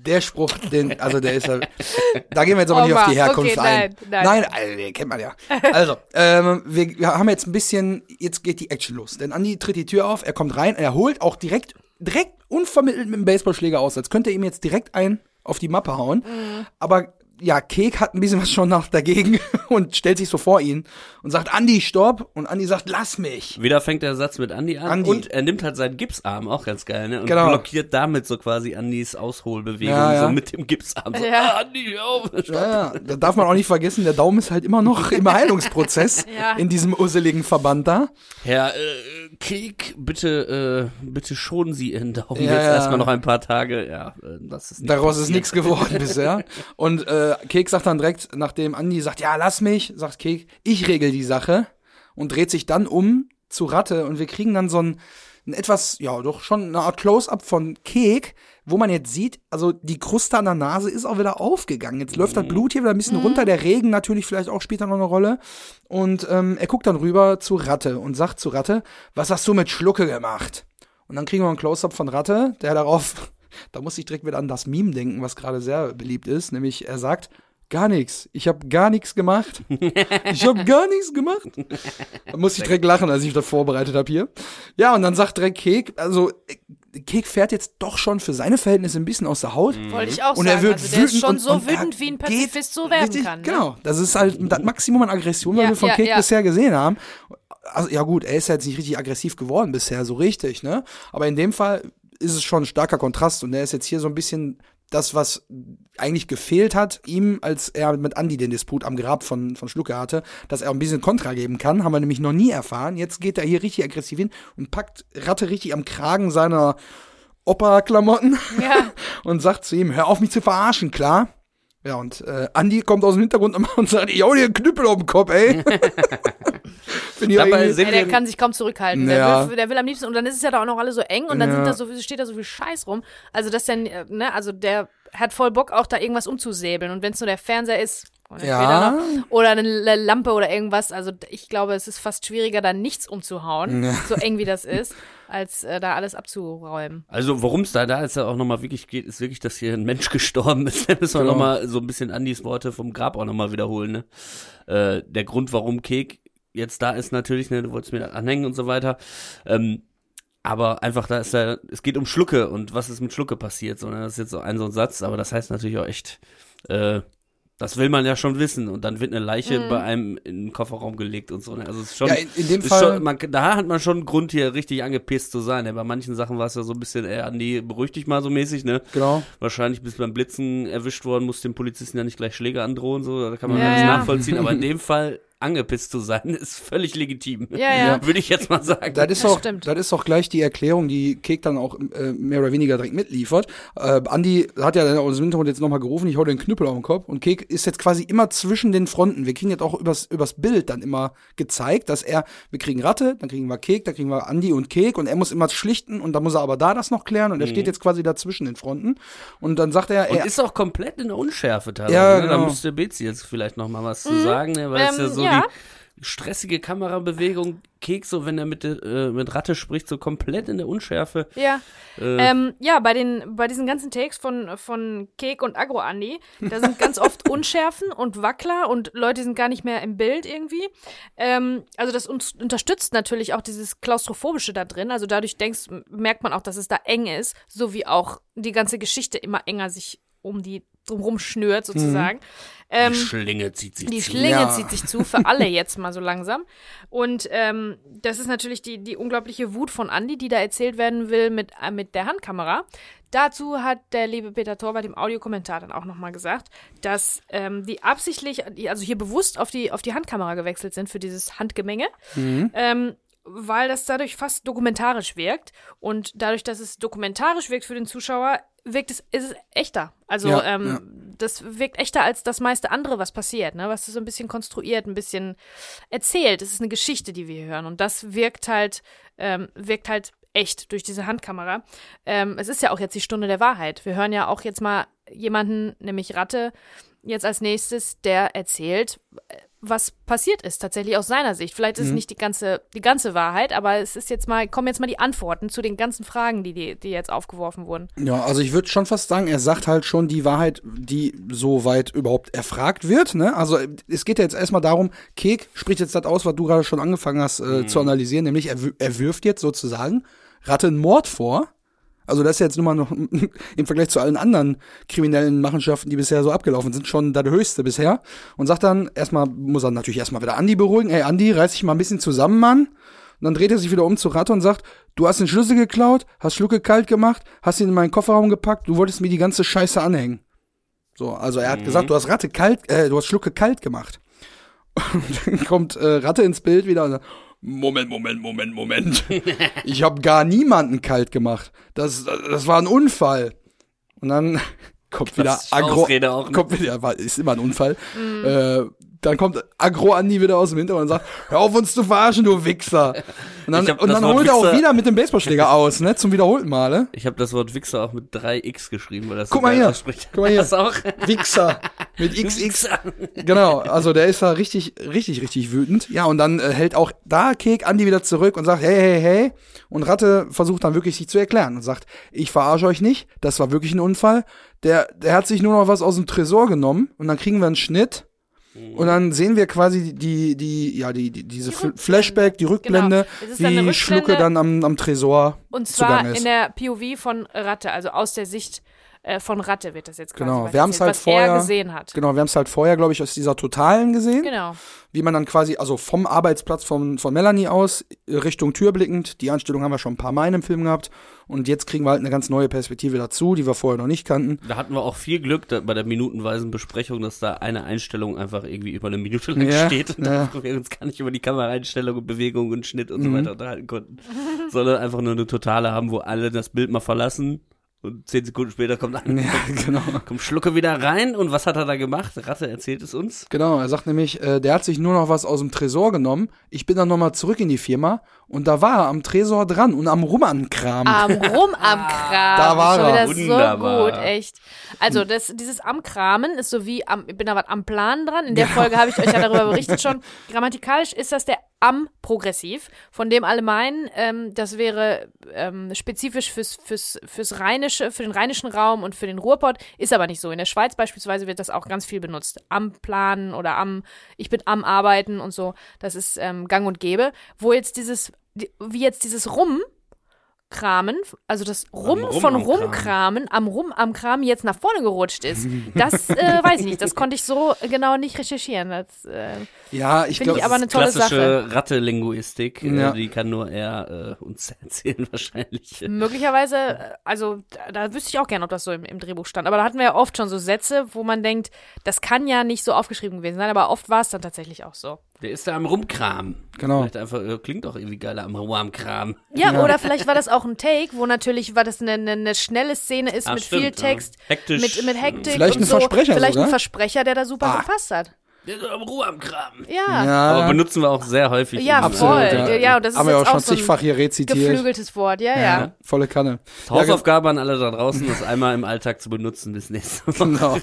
Der Spruch, den, also der ist ja, <laughs> da gehen wir jetzt aber nicht Oma, auf die Herkunft okay, ein. nein, nein. also, den kennt man ja. Also, ähm, wir, wir haben jetzt ein bisschen, jetzt geht die Action los. Denn Andi tritt die Tür auf, er kommt rein, er holt auch direkt, direkt unvermittelt mit dem Baseballschläger aus, als könnte er ihm jetzt direkt ein auf die Mappe hauen. Mhm. Aber ja, Kek hat ein bisschen was schon nach dagegen <laughs> und stellt sich so vor ihn und sagt, Andi, stopp. Und Andi sagt, lass mich. Wieder fängt der Satz mit Andi an Andi. und er nimmt halt seinen Gipsarm, auch ganz geil, ne? Und Genau. blockiert damit so quasi Andis Ausholbewegung, Ja, ja. so mit dem Gipsarm. So, Ja. ah, Andi, hör auf, stopp. Ja, ja, da darf man auch nicht vergessen, der Daumen ist halt immer noch <laughs> im Heilungsprozess Ja. in diesem usseligen Verband da. Herr äh, Kek, bitte, äh, bitte schonen Sie Ihren Daumen Ja, jetzt ja. erstmal noch ein paar Tage. Ja, äh, das ist nicht Daraus ist passiert. nichts geworden <laughs> bisher. Und äh, Kek sagt dann direkt, nachdem Andi sagt, ja, lass mich, sagt Kek, ich regel die Sache und dreht sich dann um zu Ratte und wir kriegen dann so ein, ein etwas, ja, doch schon eine Art Close-up von Kek, wo man jetzt sieht, also die Kruste an der Nase ist auch wieder aufgegangen. Jetzt läuft das Blut hier wieder ein bisschen runter, der Regen natürlich vielleicht auch spielt da noch eine Rolle. Und ähm, er guckt dann rüber zu Ratte und sagt zu Ratte, was hast du mit Schlucke gemacht? Und dann kriegen wir ein Close-up von Ratte, der darauf, da muss ich direkt wieder an das Meme denken, was gerade sehr beliebt ist, nämlich er sagt, gar nichts, ich habe gar nichts gemacht. <laughs> Ich habe gar nichts gemacht. Da muss ich direkt lachen, als ich das vorbereitet habe hier. Ja, und dann sagt direkt Kek, also Kek fährt jetzt doch schon für seine Verhältnisse ein bisschen aus der Haut. Wollte ich auch Und sagen. er wird also der ist wütend schon und, so und er wütend, wie ein geht Pazifist so werden richtig, kann. Ne? Genau, das ist halt das Maximum an Aggression, was Ja, wir von ja, Kek ja. bisher gesehen haben. Also ja gut, er ist ja jetzt nicht richtig aggressiv geworden bisher, so richtig, ne? Aber in dem Fall ist es schon ein starker Kontrast und er ist jetzt hier so ein bisschen das, was eigentlich gefehlt hat, ihm, als er mit Andy den Disput am Grab von, von Schlucke hatte, dass er ein bisschen Kontra geben kann, haben wir nämlich noch nie erfahren. Jetzt geht er hier richtig aggressiv hin und packt Ratte richtig am Kragen seiner Opa-Klamotten Ja. <laughs> und sagt zu ihm, hör auf mich zu verarschen, klar? Ja, und äh, Andi kommt aus dem Hintergrund und sagt, ich hau dir einen Knüppel auf den Kopf, ey. <laughs> Dabei sehen Ja, der kann sich kaum zurückhalten. Ja. Der, will, der will am liebsten, und dann ist es ja da auch noch alle so eng und dann Ja. sind da so, steht da so viel Scheiß rum. Also, das dann, äh, ne, also der hat voll Bock, auch da irgendwas umzusäbeln. Und wenn es nur der Fernseher ist, oder, Ja. noch, oder eine Lampe oder irgendwas, also ich glaube, es ist fast schwieriger, da nichts umzuhauen, Ja. so eng wie das ist, <laughs> als äh, da alles abzuräumen. also worum es da da jetzt auch nochmal wirklich geht, ist wirklich, dass hier ein Mensch <laughs> gestorben ist. Da müssen wir Genau. nochmal so ein bisschen Andys Worte vom Grab auch nochmal wiederholen. Ne? Äh, der Grund, warum Kek jetzt da ist natürlich, ne, du wolltest mir anhängen und so weiter. Ähm, aber einfach, da ist da, es geht um Schlucke und was ist mit Schlucke passiert. So, ne? Das ist jetzt so ein so ein Satz, aber das heißt natürlich auch echt, äh, das will man ja schon wissen. Und dann wird eine Leiche bei einem in den Kofferraum gelegt und so. Ne? Also es ist schon, Ja, in, in dem Fall. schon, man, da hat man schon einen Grund hier richtig angepisst zu sein. Ne? Bei manchen Sachen war es ja so ein bisschen, ey, Andi, beruhig dich mal so mäßig, ne? genau. Wahrscheinlich bist du beim Blitzen erwischt worden, muss dem Polizisten ja nicht gleich Schläge androhen, so, da kann man Ja, alles ja. nachvollziehen. Aber in dem <laughs> Fall angepisst zu sein, <laughs> ist völlig legitim. Ja, ja. <laughs> Würde ich jetzt mal sagen. Das ist, Das auch, stimmt. das ist auch gleich die Erklärung, die Kek dann auch äh, mehr oder weniger direkt mitliefert. Äh, Andi hat ja dann aus dem Hintergrund jetzt nochmal gerufen, ich hau den Knüppel auf den Kopf. Und Kek ist jetzt quasi immer zwischen den Fronten. Wir kriegen jetzt auch übers, übers Bild dann immer gezeigt, dass er, wir kriegen Ratte, dann kriegen wir Kek, dann kriegen wir Andi und Kek und er muss immer schlichten und dann muss er aber da das noch klären und er steht jetzt quasi dazwischen den Fronten. Und dann sagt er, Und er ist auch komplett in der Unschärfe teilweise. Ja, ne? Da genau. müsste Bezi jetzt vielleicht noch mal was zu sagen, ne? weil es ja Ähm, so ja. stressige Kamerabewegung. Keks, so wenn er mit, äh, mit Ratte spricht, so komplett in der Unschärfe. Ja. Äh, Ähm, ja, bei den bei diesen ganzen Takes von von Kek und Agro Andi, da sind ganz oft <laughs> Unschärfen und Wackler und Leute sind gar nicht mehr im Bild irgendwie. Ähm, also das uns unterstützt natürlich auch dieses klaustrophobische da drin. Also dadurch denkst merkt man auch, dass es da eng ist, so wie auch die ganze Geschichte immer enger sich um die drumrum schnürt sozusagen. Ähm, die Schlinge zieht sich die zu. Schlinge Ja. zieht sich zu, für alle <laughs> jetzt mal so langsam. Und ähm, das ist natürlich die, die unglaubliche Wut von Andy, die da erzählt werden will mit, äh, mit der Handkamera. Dazu hat der liebe Peter Torwart im Audiokommentar dann auch nochmal gesagt, dass ähm, die absichtlich, die also hier bewusst auf die, auf die Handkamera gewechselt sind für dieses Handgemenge. Ähm, weil das dadurch fast dokumentarisch wirkt. Und dadurch, dass es dokumentarisch wirkt für den Zuschauer, wirkt es, ist es echter. Also Ja, ähm, ja. das wirkt echter als das meiste andere, was passiert, ne? Was ist so ein bisschen konstruiert, ein bisschen erzählt. Es ist eine Geschichte, die wir hören. Und das wirkt halt, ähm, wirkt halt echt durch diese Handkamera. Ähm, es ist ja auch jetzt die Stunde der Wahrheit. Wir hören ja auch jetzt mal jemanden, nämlich Ratte, jetzt als nächstes, der erzählt, äh, was passiert ist, tatsächlich aus seiner Sicht. Vielleicht ist es nicht die ganze, die ganze Wahrheit, aber es ist jetzt mal, kommen jetzt mal die Antworten zu den ganzen Fragen, die, die, die jetzt aufgeworfen wurden. Ja, also ich würde schon fast sagen, er sagt halt schon die Wahrheit, die so weit überhaupt erfragt wird. Ne? Also es geht ja jetzt erstmal darum, Kek spricht jetzt das aus, was du gerade schon angefangen hast äh, zu analysieren, nämlich er, er wirft jetzt sozusagen Ratte einen Mord vor. Also das ist jetzt nun mal noch <laughs> im Vergleich zu allen anderen kriminellen Machenschaften, die bisher so abgelaufen sind, schon das höchste bisher. Und sagt dann, erstmal muss er natürlich erstmal wieder Andi beruhigen. Ey, Andi, reiß dich mal ein bisschen zusammen, Mann. Und dann dreht er sich wieder um zu Ratte und sagt, du hast den Schlüssel geklaut, hast Schlucke kalt gemacht, hast ihn in meinen Kofferraum gepackt, du wolltest mir die ganze Scheiße anhängen. So, also er hat gesagt, du hast Ratte kalt, äh, du hast Schlucke kalt gemacht. <laughs> Und dann kommt äh, Ratte ins Bild wieder und sagt, Moment, Moment, Moment, Moment. <laughs> Ich habe gar niemanden kalt gemacht. Das, das war ein Unfall. Und dann <laughs> kommt wieder Agro. Auch, ne? Kommt wieder, war- ist immer ein Unfall. Äh, dann kommt Agro Andi wieder aus dem Hintergrund und sagt, hör auf uns zu verarschen, du Wichser. Und dann, und dann Wort holt er auch wieder mit dem Baseballschläger <laughs> aus, ne, zum wiederholten Male. Ich habe das Wort Wichser auch mit 3x geschrieben, weil das Guck so mal hier. ausspricht. Guck mal hier. Das auch. Wichser. Mit XX. Wichser. Genau, also der ist da richtig, richtig, richtig wütend. Ja, und dann äh, hält auch da Kek Andi wieder zurück und sagt, hey, hey, hey. Und Ratte versucht dann wirklich sich zu erklären und sagt, ich verarsche euch nicht, das war wirklich ein Unfall. Der, der hat sich nur noch was aus dem Tresor genommen und dann kriegen wir einen Schnitt. Und dann sehen wir quasi die, die, ja, die, die diese Rückblende. Flashback, die Rückblende, Genau. Dann eine wie Rückblende. Schlucke dann am, am Tresor Und zwar in der POV von Ratte, also aus der Sicht äh, von Ratte wird das jetzt quasi Genau, was wir haben's erzählt, halt was vorher- er gesehen hat. Genau, wir haben es halt vorher, glaube ich, aus dieser Totalen gesehen. Genau. wie man dann quasi, also vom Arbeitsplatz von, von Melanie aus, Richtung Tür blickend, die Einstellung haben wir schon ein paar Mal in dem Film gehabt. Und jetzt kriegen wir halt eine ganz neue Perspektive dazu, die wir vorher noch nicht kannten. Da hatten wir auch viel Glück da, bei der minutenweisen Besprechung, dass da eine Einstellung einfach irgendwie über eine Minute lang Ja, steht und ja. <laughs> wir uns gar nicht über die Kameraeinstellung und Bewegung und Schnitt und so Mhm. weiter unterhalten konnten, sondern einfach nur eine totale haben, wo alle das Bild mal verlassen und zehn Sekunden später kommt, ein, <laughs> Ja, genau. kommt Schlucke wieder rein und was hat er da gemacht? Ratte erzählt es uns. Genau, er sagt nämlich, äh, der hat sich nur noch was aus dem Tresor genommen. Ich bin dann nochmal zurück in die Firma und da war er am Tresor dran und am Rumankramen. Am <laughs> Rum am Kram. Da war er. wieder Wunderbar. so gut, echt. Also, das, dieses am Kramen ist so wie am, ich bin da was am Plan dran. In der Folge habe ich euch ja darüber <laughs> berichtet schon. Grammatikalisch ist das der am Progressiv, von dem alle meinen, ähm, das wäre ähm, spezifisch fürs, fürs, fürs Rheinische, für den rheinischen Raum und für den Ruhrpott, ist aber nicht so. In der Schweiz beispielsweise wird das auch ganz viel benutzt. Am Planen oder am, ich bin am Arbeiten und so. Das ist ähm, gang und gäbe. Wo jetzt dieses, die- wie jetzt dieses Rum Kramen, also das Rum, Rum von am Kramen. Rumkramen am Rum am Kramen jetzt nach vorne gerutscht ist. Das <laughs> äh, weiß ich nicht. Das konnte ich so genau nicht recherchieren. Das äh, ja, ich finde glaube, ich aber eine tolle Sache. Klassische Ratte-Linguistik, Ja. äh, die kann nur er äh, uns <laughs> erzählen wahrscheinlich. Möglicherweise, äh, also da, da wüsste ich auch gerne, ob das so im, im Drehbuch stand. Aber da hatten wir ja oft schon so Sätze, wo man denkt, das kann ja nicht so aufgeschrieben gewesen sein, aber oft war es dann tatsächlich auch so. Der ist da am Rumkram. Genau. Vielleicht einfach, äh, klingt doch irgendwie geiler am Rumkram. Ja, Ja. oder vielleicht war das auch ein Take, wo natürlich, weil das eine, eine, eine schnelle Szene ist Ah, mit stimmt, viel Text, ja. Hektisch. mit, mit Hektik Vielleicht und ein so. Versprecher Vielleicht sogar. ein Versprecher, der da super Ah. gepasst hat. Ruhe am Kram. Ja. Ja, Aber benutzen wir auch sehr häufig. Ja. Film. Ja, ja, und das ist haben wir jetzt auch schon auch so ein zigfach hier rezitiert. Geflügeltes Wort, ja, ja. Ja, volle Kanne. Hausaufgabe an alle da draußen, das einmal im Alltag zu benutzen bis nächste Woche. Genau.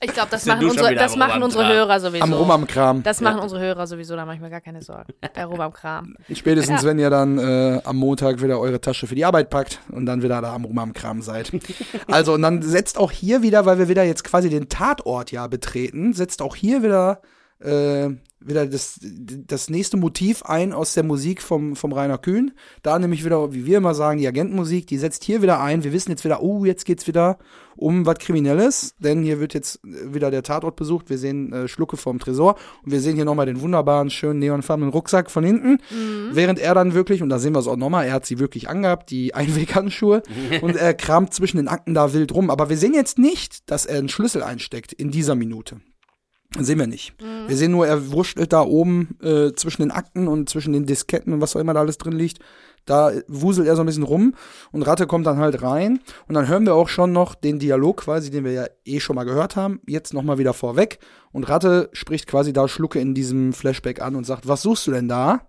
Ich glaube, das machen unsere, das machen unsere? Hörer sowieso. Am Rum am Kram. Das machen unsere Hörer sowieso, da mache ich mir gar keine Sorgen. Der Rum am Kram. Spätestens, Ja. wenn ihr dann äh, am Montag wieder eure Tasche für die Arbeit packt und dann wieder da am Rum am Kram seid. Also, und dann setzt auch hier wieder, weil wir wieder jetzt quasi den Tatort ja betreten, setzt auch hier wieder, äh, wieder das, das nächste Motiv ein aus der Musik vom, vom Rainer Kühn. Da nämlich wieder, wie wir immer sagen, die Agentenmusik, die setzt hier wieder ein. Wir wissen jetzt wieder, oh, jetzt geht's wieder um was Kriminelles, denn hier wird jetzt wieder der Tatort besucht. Wir sehen äh, Schlucke vorm Tresor und wir sehen hier nochmal den wunderbaren, schönen neonfarbenen Rucksack von hinten. Während er dann wirklich, und da sehen wir es auch nochmal, er hat sie wirklich angehabt, die Einweghandschuhe, <laughs> und er kramt zwischen den Akten da wild rum. Aber wir sehen jetzt nicht, dass er einen Schlüssel einsteckt in dieser Minute. Sehen wir nicht. Wir sehen nur, er wurschtelt da oben äh, zwischen den Akten und zwischen den Disketten und was auch immer da alles drin liegt. Da wuselt er so ein bisschen rum und Ratte kommt dann halt rein. Und dann hören wir auch schon noch den Dialog quasi, den wir ja eh schon mal gehört haben, jetzt nochmal wieder vorweg. Und Ratte spricht quasi da Schlucke in diesem Flashback an und sagt, was suchst du denn da?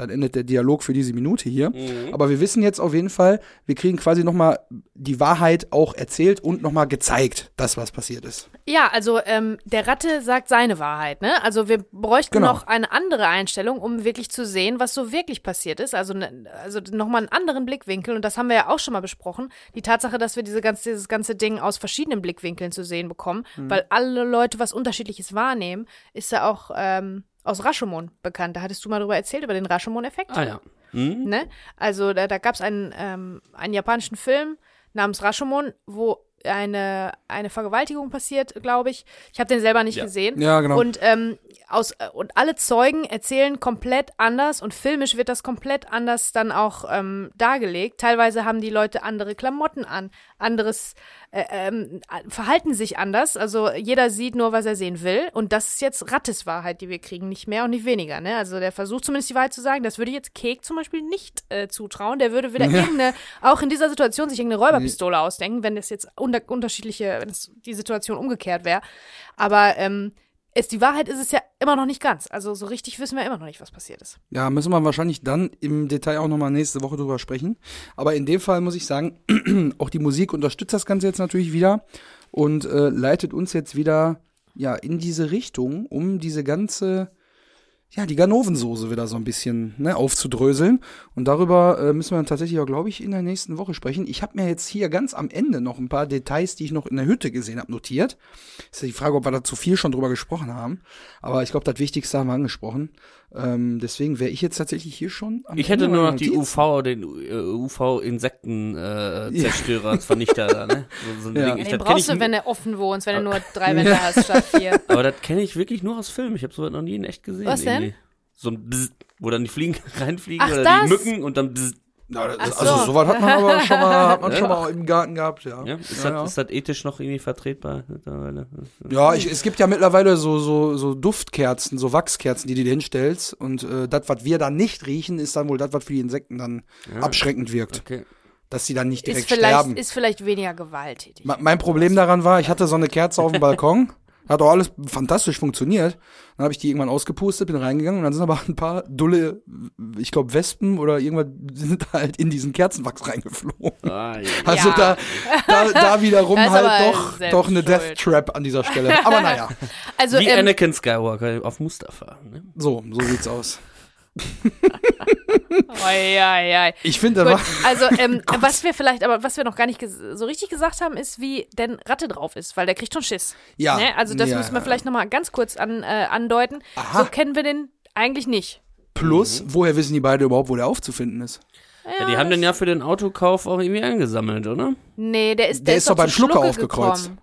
Dann endet der Dialog für diese Minute hier. Aber wir wissen jetzt auf jeden Fall, wir kriegen quasi nochmal die Wahrheit auch erzählt und nochmal gezeigt, das, was passiert ist. Ja, also ähm, der Ratte sagt seine Wahrheit, ne? Also wir bräuchten Genau. noch eine andere Einstellung, um wirklich zu sehen, was so wirklich passiert ist. Also, ne, also nochmal einen anderen Blickwinkel. Und das haben wir ja auch schon mal besprochen. Die Tatsache, dass wir diese ganze, dieses ganze Ding aus verschiedenen Blickwinkeln zu sehen bekommen, Mhm. weil alle Leute was Unterschiedliches wahrnehmen, ist ja auch ähm, aus Rashomon bekannt. Da hattest du mal drüber erzählt, über den Rashomon-Effekt. Ah ja. Hm? Ne? Also da, da gab es einen, ähm, einen japanischen Film namens Rashomon, wo eine, eine Vergewaltigung passiert, glaube ich. Ich habe den selber nicht Ja. gesehen. Ja, genau. Und, ähm, aus, äh, und alle Zeugen erzählen komplett anders und filmisch wird das komplett anders dann auch ähm, dargelegt. Teilweise haben die Leute andere Klamotten an, anderes äh, ähm, verhalten sich anders. Also jeder sieht nur, was er sehen will. Und das ist jetzt Rattes Wahrheit, die wir kriegen, nicht mehr und nicht weniger. Ne? Also der versucht zumindest die Wahrheit zu sagen. Das würde jetzt Kek zum Beispiel nicht äh, zutrauen. Der würde wieder irgendeine, auch in dieser Situation sich irgendeine Räuberpistole ausdenken, wenn das jetzt unter, unterschiedliche, wenn es die Situation umgekehrt wäre. Aber ähm, es, die Wahrheit ist es ja immer noch nicht ganz. Also so richtig wissen wir immer noch nicht, was passiert ist. Ja, müssen wir wahrscheinlich dann im Detail auch nochmal nächste Woche drüber sprechen. Aber in dem Fall muss ich sagen, <clears throat> auch die Musik unterstützt das Ganze jetzt natürlich wieder und äh, leitet uns jetzt wieder ja in diese Richtung, um diese ganze ja, die Ganovensoße wieder so ein bisschen ne, aufzudröseln. Und darüber äh, müssen wir dann tatsächlich auch, glaube ich, in der nächsten Woche sprechen. Ich habe mir jetzt hier ganz am Ende noch ein paar Details, die ich noch in der Hütte gesehen habe, notiert. Ist ja die Frage, ob wir da zu viel schon drüber gesprochen haben. Aber ich glaube, das Wichtigste haben wir angesprochen. Ähm, deswegen wäre ich jetzt tatsächlich hier schon am Ich hätte Ende nur noch die. UV, den UV-Insekten-Zerstörer, Vernichter da, ne? So, so ein <laughs> Ja. Ding. Ich, Den brauchst du, wenn du offen wohnst, wenn du nur <laughs> drei Wände hast statt vier. aber das kenne ich wirklich nur aus Filmen. Ich habe sowas noch nie in echt gesehen. Was denn? irgendwie. So ein Bzz, wo dann die Fliegen <laughs> reinfliegen Ach, oder das? die Mücken und dann Bzz. Ja, das, Ach also so. sowas hat man aber schon mal, hat man Ja. <laughs> schon mal im Garten gehabt, ja. Ja? Ist, ja, das, ja. ist das ethisch noch irgendwie vertretbar mittlerweile? Ja, ich, es gibt ja mittlerweile so, so, so Duftkerzen, so Wachskerzen, die du dir hinstellst. Und äh, das, was wir dann nicht riechen, ist dann wohl das, was für die Insekten dann Ja. abschreckend wirkt. Okay. Dass sie dann nicht Ist direkt vielleicht, sterben. ist vielleicht weniger gewalttätig. Ma- mein Problem daran war, ich hatte so eine Kerze auf dem <laughs> Balkon. Hat auch alles fantastisch funktioniert. Dann habe ich die irgendwann ausgepustet, bin reingegangen und dann sind aber ein paar dulle, ich glaube Wespen oder irgendwas sind halt in diesen Kerzenwachs reingeflogen. Ah, ja. Also Ja. da, da, da <laughs> wiederum halt doch, doch eine Death. Trap an dieser Stelle. Aber naja, <laughs> Also, Wie ähm, Anakin Skywalker auf Mustafa. Ne? so, so sieht's aus. <laughs> oi, oi, oi. Ich finde, war also <laughs> ähm, was wir vielleicht, aber was wir noch gar nicht so richtig gesagt haben, ist, wie denn Ratte drauf ist, weil der kriegt schon Schiss. ja. Ne? Also das ja. müssen wir vielleicht noch mal ganz kurz an, äh, andeuten. Aha. So kennen wir den eigentlich nicht. Plus, woher wissen die beide überhaupt, wo der aufzufinden ist? Ja, die haben den ja für den Autokauf auch irgendwie angesammelt, oder? Nee, der ist, Der ist doch beim Schlucker Schlucke aufgekreuzt. gekommen.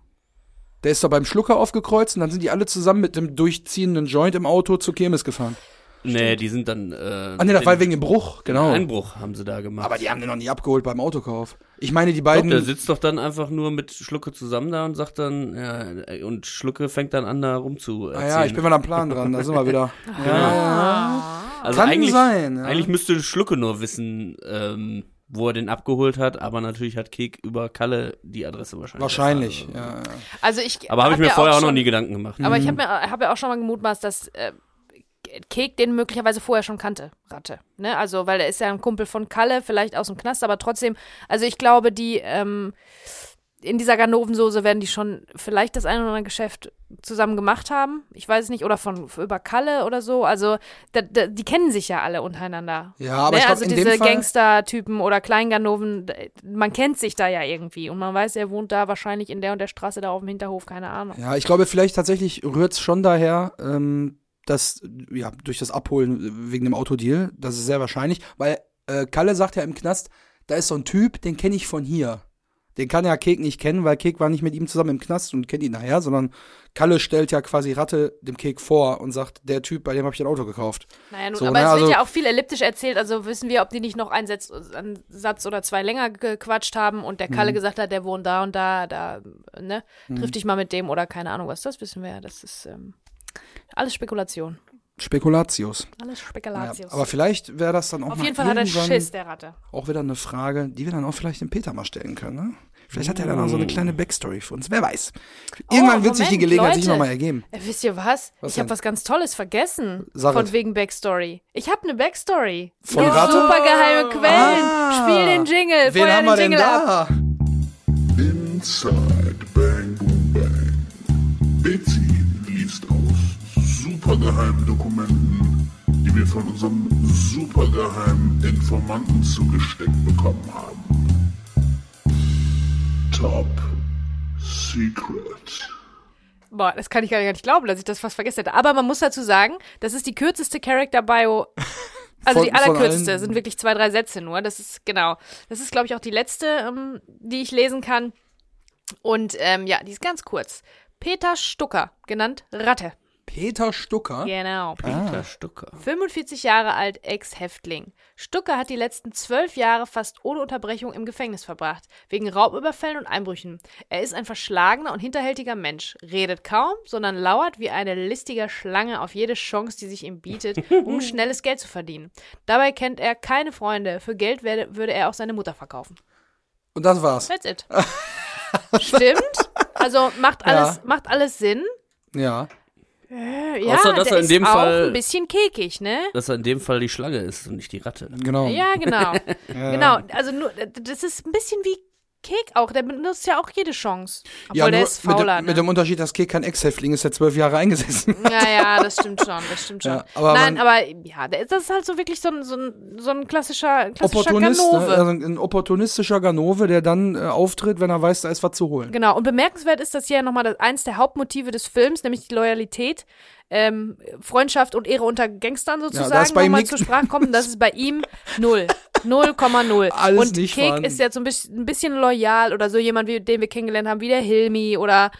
Der ist doch beim Schlucker aufgekreuzt und dann sind die alle zusammen mit dem durchziehenden Joint im Auto zur Kirmes gefahren. Nee, die sind dann. Äh, Ah nee, das war wegen dem Bruch, genau. Einbruch haben sie da gemacht. Aber die haben den noch nie abgeholt beim Autokauf. Ich meine, die Doch, beiden. der sitzt doch dann einfach nur mit Schlucke zusammen da und sagt dann, ja, und Schlucke fängt dann an, da rumzu. ah ja, ich bin mal am Plan dran, da sind wir wieder. <laughs> ja, ja. also Kann eigentlich, sein. Ja. Eigentlich müsste Schlucke nur wissen, ähm, wo er den abgeholt hat, aber natürlich hat Kek über Kalle die Adresse wahrscheinlich. Wahrscheinlich, erfahren. ja. Also ich Aber habe ich hab mir ja vorher auch noch schon- nie Gedanken gemacht. Aber ich habe mir hab ja auch schon mal gemutmaßt, dass äh, Kek den möglicherweise vorher schon kannte, Ratte. Ne? Also, weil er ist ja ein Kumpel von Kalle, vielleicht aus dem Knast, aber trotzdem, also ich glaube, die ähm, in dieser Ganovensoße werden die schon vielleicht das eine oder andere Geschäft zusammen gemacht haben. Ich weiß es nicht, oder von über Kalle oder so. Also, da, da, die kennen sich ja alle untereinander. Ja, aber ne? ich glaube, also in diese Gangster-Typen oder Kleinganoven, man kennt sich da ja irgendwie und man weiß, er wohnt da wahrscheinlich in der und der Straße da auf dem Hinterhof, keine Ahnung. ja, ich glaube, vielleicht tatsächlich rührt's schon daher, ähm, dass, ja, durch das Abholen wegen dem Autodeal, das ist sehr wahrscheinlich, weil äh, Kalle sagt ja im Knast, da ist so ein Typ, den kenne ich von hier. Den kann ja Kek nicht kennen, weil Kek war nicht mit ihm zusammen im Knast und kennt ihn nachher, sondern Kalle stellt ja quasi Ratte dem Kek vor und sagt, der Typ, bei dem habe ich ein Auto gekauft. Naja, nun, So, aber ne, es wird also- ja auch viel elliptisch erzählt, also wissen wir, ob die nicht noch einen Satz, einen Satz oder zwei länger gequatscht haben und der Mhm. Kalle gesagt hat, der wohnt da und da, da, ne, triff dich mal mit dem oder keine Ahnung was, das wissen wir ja, das ist ähm, alles Spekulation. Spekulatius. Alles Naja, Spekulatius. aber vielleicht wäre das dann auch Auf mal jeden Fall hat er Schiss, der Ratte. auch wieder eine Frage, die wir dann auch vielleicht dem Peter mal stellen können. Ne? Vielleicht hat er dann auch so eine kleine Backstory für uns. Wer weiß. Irgendwann wird sich die Oh, Gelegenheit Leute. sicher nochmal ergeben. Äh, wisst ihr was? Was ich habe denn? was ganz Tolles vergessen. Sag von es. wegen Backstory. Ich habe eine Backstory. Von Gibt Ratte? Super geheime Quellen. Ah. Spiel den Jingle. Wen Feuer haben den wir denn Jingle ab. da? Inside supergeheimen Dokumenten, die wir von unserem supergeheimen Informanten zugesteckt bekommen haben. Top Secret. Boah, das kann ich gar nicht glauben, dass ich das fast vergessen hätte. Aber man muss dazu sagen, das ist die kürzeste Character-Bio. <laughs> Also Von- die allerkürzeste, sind wirklich zwei, drei Sätze nur. Das ist, genau. Das ist, glaube ich, auch die letzte, ähm, die ich lesen kann. Und ähm, ja, die ist ganz kurz. Peter Stucker, genannt Ratte. Peter Stucker. Genau. Peter Stucker. 45 Jahre alt, Ex-Häftling. Stucker hat die letzten zwölf Jahre fast ohne Unterbrechung im Gefängnis verbracht, wegen Raubüberfällen und Einbrüchen. Er ist ein verschlagener und hinterhältiger Mensch, redet kaum, sondern lauert wie eine listige Schlange auf jede Chance, die sich ihm bietet, um <laughs> schnelles Geld zu verdienen. Dabei kennt er keine Freunde, für Geld werde, würde er auch seine Mutter verkaufen. Und das war's. That's it. <laughs> Stimmt? Also macht alles, Ja. macht alles Sinn. Ja. Äh, Ja, Außer, dass der er in ist dem auch Fall- ein bisschen kekig, ne? Dass er in dem Fall die Schlange ist und nicht die Ratte. Genau. Ja, genau. <laughs> Genau. Also nur, das ist ein bisschen wie Kek auch. Der benutzt ja auch jede Chance. Obwohl Ja, der ist mit, fauler, mit ne? dem Unterschied, dass Kek kein Ex-Häftling ist, der zwölf Jahre eingesessen. Ja, ja, das stimmt schon, das stimmt schon. Ja, aber Nein, man- aber ja, das ist halt so wirklich so ein, so ein, so ein klassischer, klassischer Opportunist, ne? Ganove. also ein opportunistischer Ganove, der dann äh, auftritt, wenn er weiß, da ist was zu holen. Genau, und bemerkenswert ist, dass hier nochmal das, eins der Hauptmotive des Films, nämlich die Loyalität, ähm, Freundschaft und Ehre unter Gangstern sozusagen, ihm nochmal zur Sprache kommen. Das ist bei ihm <laughs> null. 0,0. Alles und nicht Kek ist jetzt so ein bisschen, ein bisschen loyal oder so jemand, wie, den wir kennengelernt haben, wie der Hilmi oder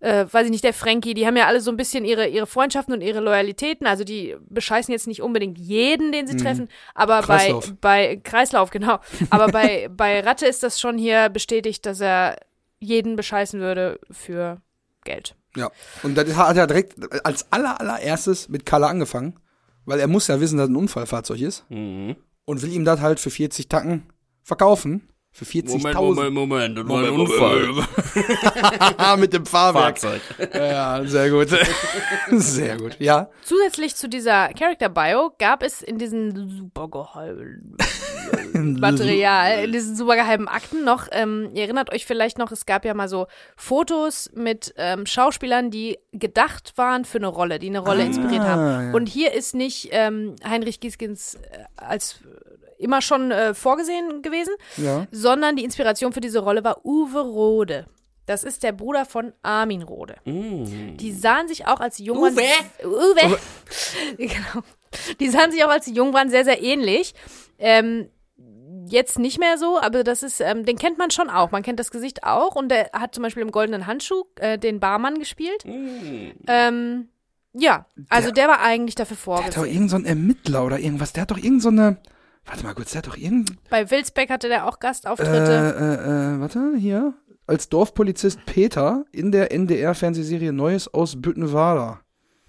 äh, weiß ich nicht, der Frankie, die haben ja alle so ein bisschen ihre, ihre Freundschaften und ihre Loyalitäten. Also die bescheißen jetzt nicht unbedingt jeden, den sie treffen, aber Mhm. Kreislauf. bei, bei Kreislauf, genau. Aber bei, <laughs> bei Ratte ist das schon hier bestätigt, dass er jeden bescheißen würde für Geld. Ja. Und das hat er direkt als aller, allererstes mit Kalle angefangen, weil er muss ja wissen, dass ein Unfallfahrzeug ist Mhm. Und will ihm das halt für 40 Tacken verkaufen. Für 40.000. Moment. Das war Moment, ein Unfall. Ah, <laughs> <laughs> mit dem Fahrwerk. Fahrzeug. Ja, sehr gut. <laughs> sehr gut. Ja. Zusätzlich zu dieser Character Bio gab es in diesen supergeheimen Material, in diesen supergeheimen Akten noch, ähm, ihr erinnert euch vielleicht noch, es gab ja mal so Fotos mit ähm, Schauspielern, die gedacht waren für eine Rolle, die eine Rolle inspiriert haben. ja. Und hier ist nicht ähm, Heinrich Gieskins äh, als immer schon äh, vorgesehen gewesen, Ja. sondern die Inspiration für diese Rolle war Uwe Rode. Das ist der Bruder von Armin Rode. Die sahen sich auch als die jung waren. Uwe. <laughs> genau. Die sahen sich auch als jung waren sehr, sehr ähnlich. Ähm, jetzt nicht mehr so, aber das ist, ähm, den kennt man schon auch. Man kennt das Gesicht auch und der hat zum Beispiel im Goldenen Handschuh äh, den Barmann gespielt. Ähm, ja, also der, war eigentlich dafür Der hat doch vorgesehen. irgendein so einen Ermittler oder irgendwas. Der hat doch irgend so eine. Warte mal kurz, der hat doch irgend. Bei Wilsbeck hatte der auch Äh, Gastauftritte. äh, äh, warte, hier. Als Dorfpolizist Peter in der NDR-Fernsehserie Neues aus Büttenwader,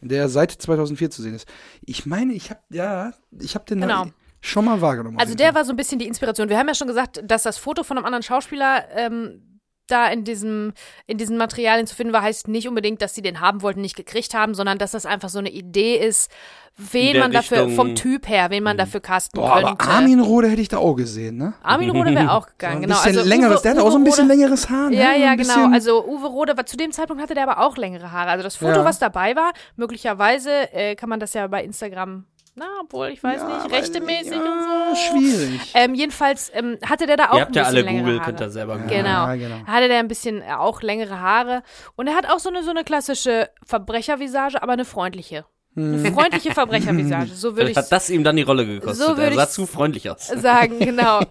in der er seit 2004 zu sehen ist. Ich meine, ich hab, ja, ich hab den. Genau. schon mal wahrgenommen. Also der war so ein bisschen die Inspiration. Wir haben ja schon gesagt, dass das Foto von einem anderen Schauspieler ähm, da in diesem in diesen Materialien zu finden war, heißt nicht unbedingt, dass sie den haben wollten, nicht gekriegt haben, sondern dass das einfach so eine Idee ist, wen man dafür Richtung- Mhm. vom Typ her, wen man dafür casten Boah, könnte. aber Armin Rode hätte ich da auch gesehen, ne? Armin Rode wäre auch So gegangen, ein genau. bisschen also längeres, Uwe- der hat auch so ein bisschen Rode- längeres Haar. Ne? Ja, ja, genau. Also Uwe Rode, war- zu dem Zeitpunkt hatte der aber auch längere Haare. Also das Foto, Ja. was dabei war, möglicherweise äh, kann man das ja bei Instagram, na, obwohl, ich weiß Ja, nicht, rechtemäßig ja, und so. Schwierig. Ähm, jedenfalls ähm, hatte der da auch Ihr habt ein ja bisschen alle längere Google, Haare. könnt ihr selber googeln. Genau. Ja, genau. Hatte der ein bisschen äh, auch längere Haare. Und er hat auch so eine, so eine klassische Verbrechervisage, aber eine freundliche. Eine freundliche Verbrechervisage. <laughs> So würde Vielleicht ich hat das ihm dann die Rolle gekostet. So er sah zu freundlich aus. sagen, <laughs> genau.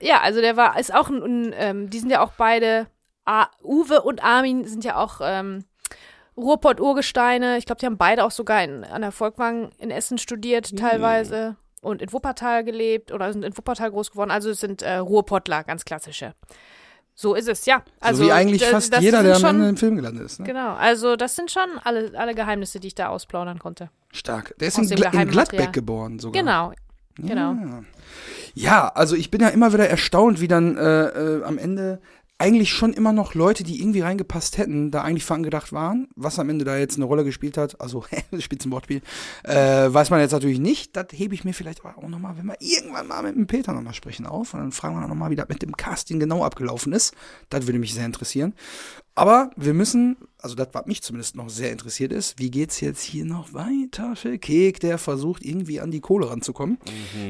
Ja, also der war, ist auch ein, ein ähm, die sind ja auch beide, A, Uwe und Armin sind ja auch ähm, Ruhrpott-Urgesteine. Ich glaube, die haben beide auch sogar in, an der Volkwang in Essen studiert, teilweise. Und in Wuppertal gelebt oder sind in Wuppertal groß geworden. Also es sind äh, Ruhrpottler, ganz klassische. So ist es, ja. Also, so wie eigentlich fast jeder, der am schon, Ende im Film gelandet ist. Ne? Genau, also das sind schon alle, alle Geheimnisse, die ich da ausplaudern konnte. Stark. Der ist in, Gla in Gladbeck geboren sogar. Genau, genau. Ja. ja, also ich bin ja immer wieder erstaunt, wie dann äh, äh, am Ende eigentlich schon immer noch Leute, die irgendwie reingepasst hätten, da eigentlich für angedacht waren. Was am Ende da jetzt eine Rolle gespielt hat, also <laughs> Spitzenwortspiel, äh, weiß man jetzt natürlich nicht. Das hebe ich mir vielleicht auch nochmal, wenn wir irgendwann mal mit dem Peter nochmal sprechen, auf. Und dann fragen wir nochmal, wie das mit dem Casting genau abgelaufen ist. Das würde mich sehr interessieren. Aber wir müssen, also das, was mich zumindest noch sehr interessiert ist, wie geht's jetzt hier noch weiter für Kek, der versucht irgendwie an die Kohle ranzukommen.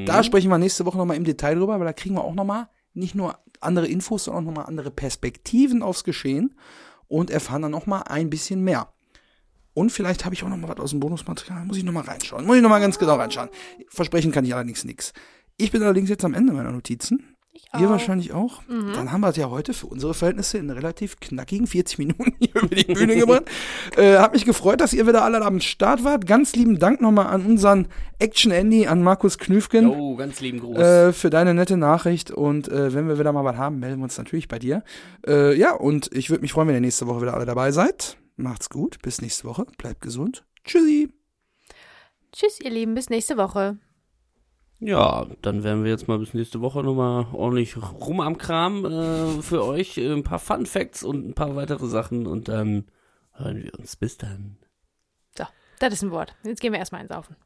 Da sprechen wir nächste Woche nochmal im Detail drüber, weil da kriegen wir auch nochmal nicht nur andere Infos, sondern auch nochmal andere Perspektiven aufs Geschehen und erfahren dann nochmal ein bisschen mehr. Und vielleicht habe ich auch nochmal was aus dem Bonusmaterial. Muss ich nochmal reinschauen. Muss ich nochmal ganz genau reinschauen. Versprechen kann ich allerdings nichts. Ich bin allerdings jetzt am Ende meiner Notizen. Ihr auch. wahrscheinlich auch. Dann haben wir es ja heute für unsere Verhältnisse in relativ knackigen 40 Minuten hier über die Bühne gebracht. <laughs> Äh, hat mich gefreut, dass ihr wieder alle am Start wart. Ganz lieben Dank nochmal an unseren Action-Andy, an Markus Knüfgen. Oh, ganz lieben Gruß. Äh, für deine nette Nachricht und äh, wenn wir wieder mal was haben, melden wir uns natürlich bei dir. Äh, ja, und ich würde mich freuen, wenn ihr nächste Woche wieder alle dabei seid. Macht's gut, bis nächste Woche, bleibt gesund. Tschüssi. Tschüss, ihr Lieben, bis nächste Woche. Ja, dann werden wir jetzt mal bis nächste Woche nochmal ordentlich rum am Kram äh, für euch. Äh, Ein paar Fun Facts und ein paar weitere Sachen und dann hören wir uns. Bis dann. So, das ist ein Wort. Jetzt gehen wir erstmal einsaufen.